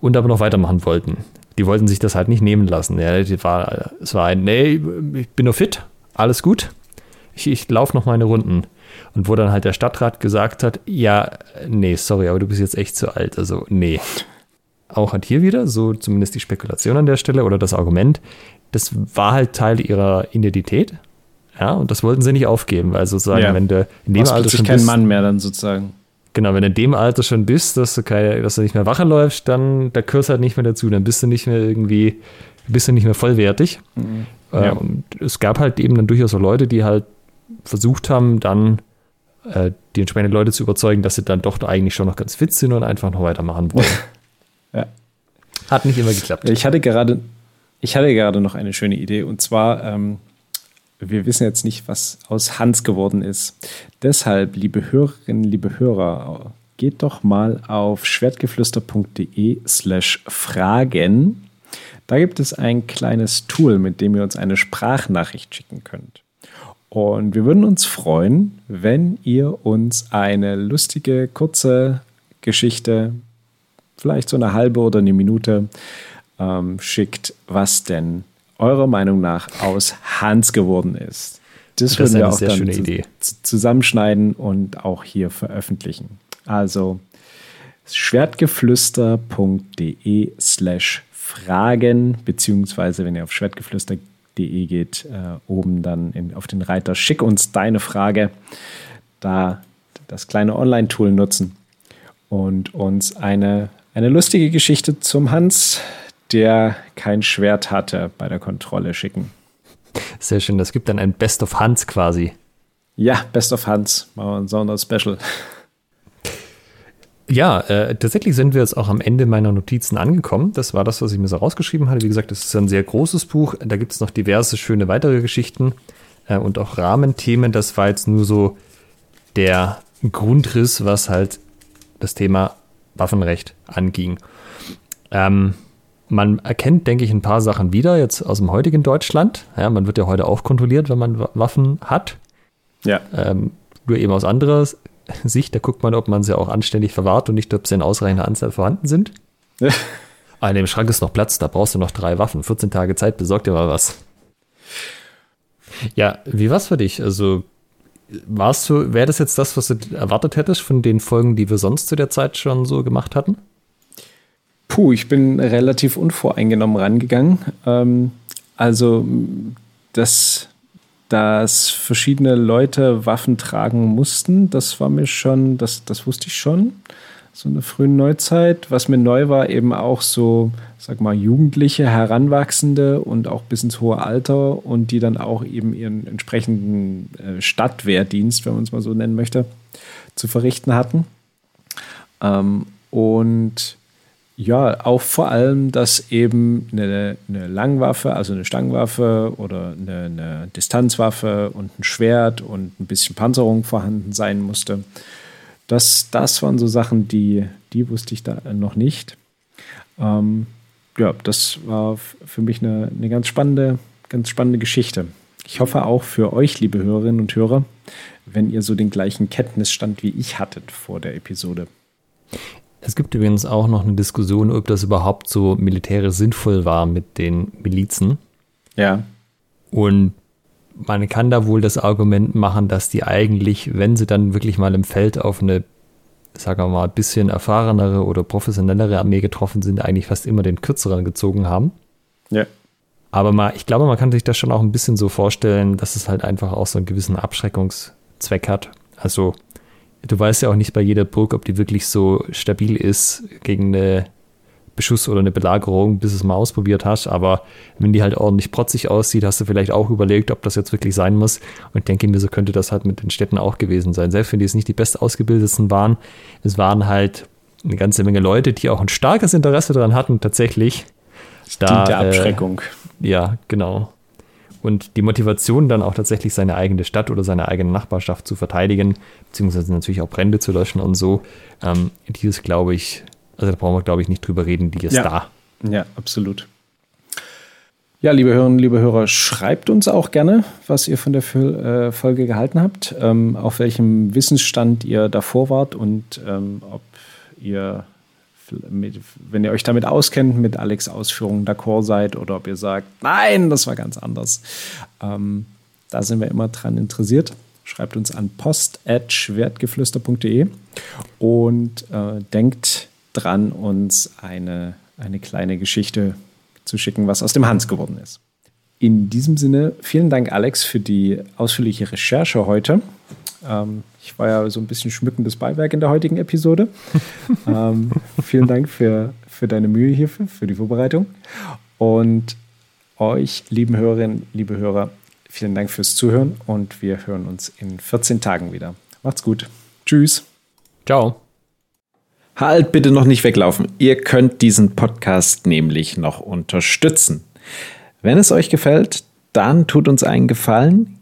und aber noch weitermachen wollten die wollten sich das halt nicht nehmen lassen. Ja, war, es war ein, nee, ich bin nur fit, alles gut, ich, ich laufe noch meine Runden. Und wo dann halt der Stadtrat gesagt hat, ja, nee, sorry, aber du bist jetzt echt zu alt, also nee. Auch hat hier wieder, so zumindest die Spekulation an der Stelle oder das Argument, das war halt Teil ihrer Identität. Ja, und das wollten sie nicht aufgeben, weil sozusagen, ja. wenn du in dem Alter schon kein bist, Mann mehr dann sozusagen. Genau, wenn du in dem Alter schon bist, dass du, keine, dass du nicht mehr wache läufst, dann da gehört halt nicht mehr dazu. Dann bist du nicht mehr irgendwie, bist du nicht mehr vollwertig. Mhm. Äh, ja. und es gab halt eben dann durchaus auch Leute, die halt versucht haben, dann äh, die entsprechenden Leute zu überzeugen, dass sie dann doch eigentlich schon noch ganz fit sind und einfach noch weitermachen wollen. [laughs] ja. Hat nicht immer geklappt. Ich hatte gerade, ich hatte gerade noch eine schöne Idee und zwar, ähm, wir wissen jetzt nicht, was aus Hans geworden ist. Deshalb, liebe Hörerinnen, liebe Hörer, geht doch mal auf schwertgeflüster.de slash Fragen. Da gibt es ein kleines Tool, mit dem ihr uns eine Sprachnachricht schicken könnt. Und wir würden uns freuen, wenn ihr uns eine lustige, kurze Geschichte, vielleicht so eine halbe oder eine Minute, ähm, schickt, was denn eurer Meinung nach aus Hans geworden ist. Das, das würden wir auch dann zu, zusammenschneiden und auch hier veröffentlichen. Also schwertgeflüster.de slash Fragen, beziehungsweise wenn ihr auf schwertgeflüster.de geht, äh, oben dann in, auf den Reiter Schick uns deine Frage, da das kleine Online-Tool nutzen und uns eine, eine lustige Geschichte zum Hans der kein Schwert hatte, bei der Kontrolle schicken. Sehr schön. Das gibt dann ein Best of Hans quasi. Ja, Best of Hans. Machen wir ein Sonderspecial. Ja, äh, tatsächlich sind wir jetzt auch am Ende meiner Notizen angekommen. Das war das, was ich mir so rausgeschrieben hatte. Wie gesagt, es ist ein sehr großes Buch. Da gibt es noch diverse schöne weitere Geschichten äh, und auch Rahmenthemen. Das war jetzt nur so der Grundriss, was halt das Thema Waffenrecht anging. Ähm, man erkennt, denke ich, ein paar Sachen wieder jetzt aus dem heutigen Deutschland. Ja, man wird ja heute auch kontrolliert, wenn man Waffen hat. Ja. Ähm, nur eben aus anderer Sicht, da guckt man, ob man sie auch anständig verwahrt und nicht, ob sie in ausreichender Anzahl vorhanden sind. Ja. In dem Schrank ist noch Platz, da brauchst du noch drei Waffen. 14 Tage Zeit, besorg dir mal was. Ja, wie war's für dich? Also, warst du, wäre das jetzt das, was du erwartet hättest von den Folgen, die wir sonst zu der Zeit schon so gemacht hatten? Puh, ich bin relativ unvoreingenommen rangegangen. Ähm, also, dass, dass verschiedene Leute Waffen tragen mussten, das war mir schon, das, das wusste ich schon. So in der frühen Neuzeit. Was mir neu war, eben auch so, sag mal, Jugendliche, Heranwachsende und auch bis ins hohe Alter und die dann auch eben ihren entsprechenden äh, Stadtwehrdienst, wenn man es mal so nennen möchte, zu verrichten hatten. Ähm, und ja, auch vor allem, dass eben eine, eine Langwaffe, also eine Stangenwaffe oder eine, eine, Distanzwaffe und ein Schwert und ein bisschen Panzerung vorhanden sein musste. Das, das waren so Sachen, die, die wusste ich da noch nicht. Ähm, ja, das war für mich eine, eine ganz spannende, ganz spannende Geschichte. Ich hoffe auch für euch, liebe Hörerinnen und Hörer, wenn ihr so den gleichen Kenntnisstand wie ich hattet vor der Episode. Es gibt übrigens auch noch eine Diskussion, ob das überhaupt so militärisch sinnvoll war mit den Milizen. Ja. Und man kann da wohl das Argument machen, dass die eigentlich, wenn sie dann wirklich mal im Feld auf eine, sagen wir mal, bisschen erfahrenere oder professionellere Armee getroffen sind, eigentlich fast immer den kürzeren gezogen haben. Ja. Aber mal, ich glaube, man kann sich das schon auch ein bisschen so vorstellen, dass es halt einfach auch so einen gewissen Abschreckungszweck hat. Also du weißt ja auch nicht bei jeder Burg, ob die wirklich so stabil ist gegen eine Beschuss oder eine Belagerung, bis du es mal ausprobiert hast. Aber wenn die halt ordentlich protzig aussieht, hast du vielleicht auch überlegt, ob das jetzt wirklich sein muss. Und ich denke mir, so könnte das halt mit den Städten auch gewesen sein. Selbst wenn die es nicht die best ausgebildetsten waren, es waren halt eine ganze Menge Leute, die auch ein starkes Interesse daran hatten, tatsächlich. Da, der äh, Abschreckung. Äh, ja, genau und die Motivation dann auch tatsächlich seine eigene Stadt oder seine eigene Nachbarschaft zu verteidigen, beziehungsweise natürlich auch Brände zu löschen und so, ähm, die ist, glaube ich, also da brauchen wir, glaube ich, nicht drüber reden, die ist ja. da. Ja, absolut. Ja, liebe Hörerinnen, liebe Hörer, schreibt uns auch gerne, was ihr von der äh, Folge gehalten habt, ähm, auf welchem Wissensstand ihr davor wart und ähm, ob ihr mit, wenn ihr euch damit auskennt, mit Alex Ausführungen d'accord seid oder ob ihr sagt, nein, das war ganz anders. Ähm, da sind wir immer dran interessiert. Schreibt uns an post.schwertgeflüster.de und äh, denkt dran, uns eine, eine kleine Geschichte zu schicken, was aus dem Hans geworden ist. In diesem Sinne, vielen Dank, Alex, für die ausführliche Recherche heute. Ähm, ich war ja so ein bisschen schmückendes Beiwerk in der heutigen Episode. [laughs] ähm, vielen Dank für, für deine Mühe hierfür, für die Vorbereitung. Und euch, lieben Hörerinnen, liebe Hörer, vielen Dank fürs Zuhören und wir hören uns in 14 Tagen wieder. Macht's gut. Tschüss. Ciao. Halt bitte noch nicht weglaufen. Ihr könnt diesen Podcast nämlich noch unterstützen. Wenn es euch gefällt, dann tut uns einen Gefallen,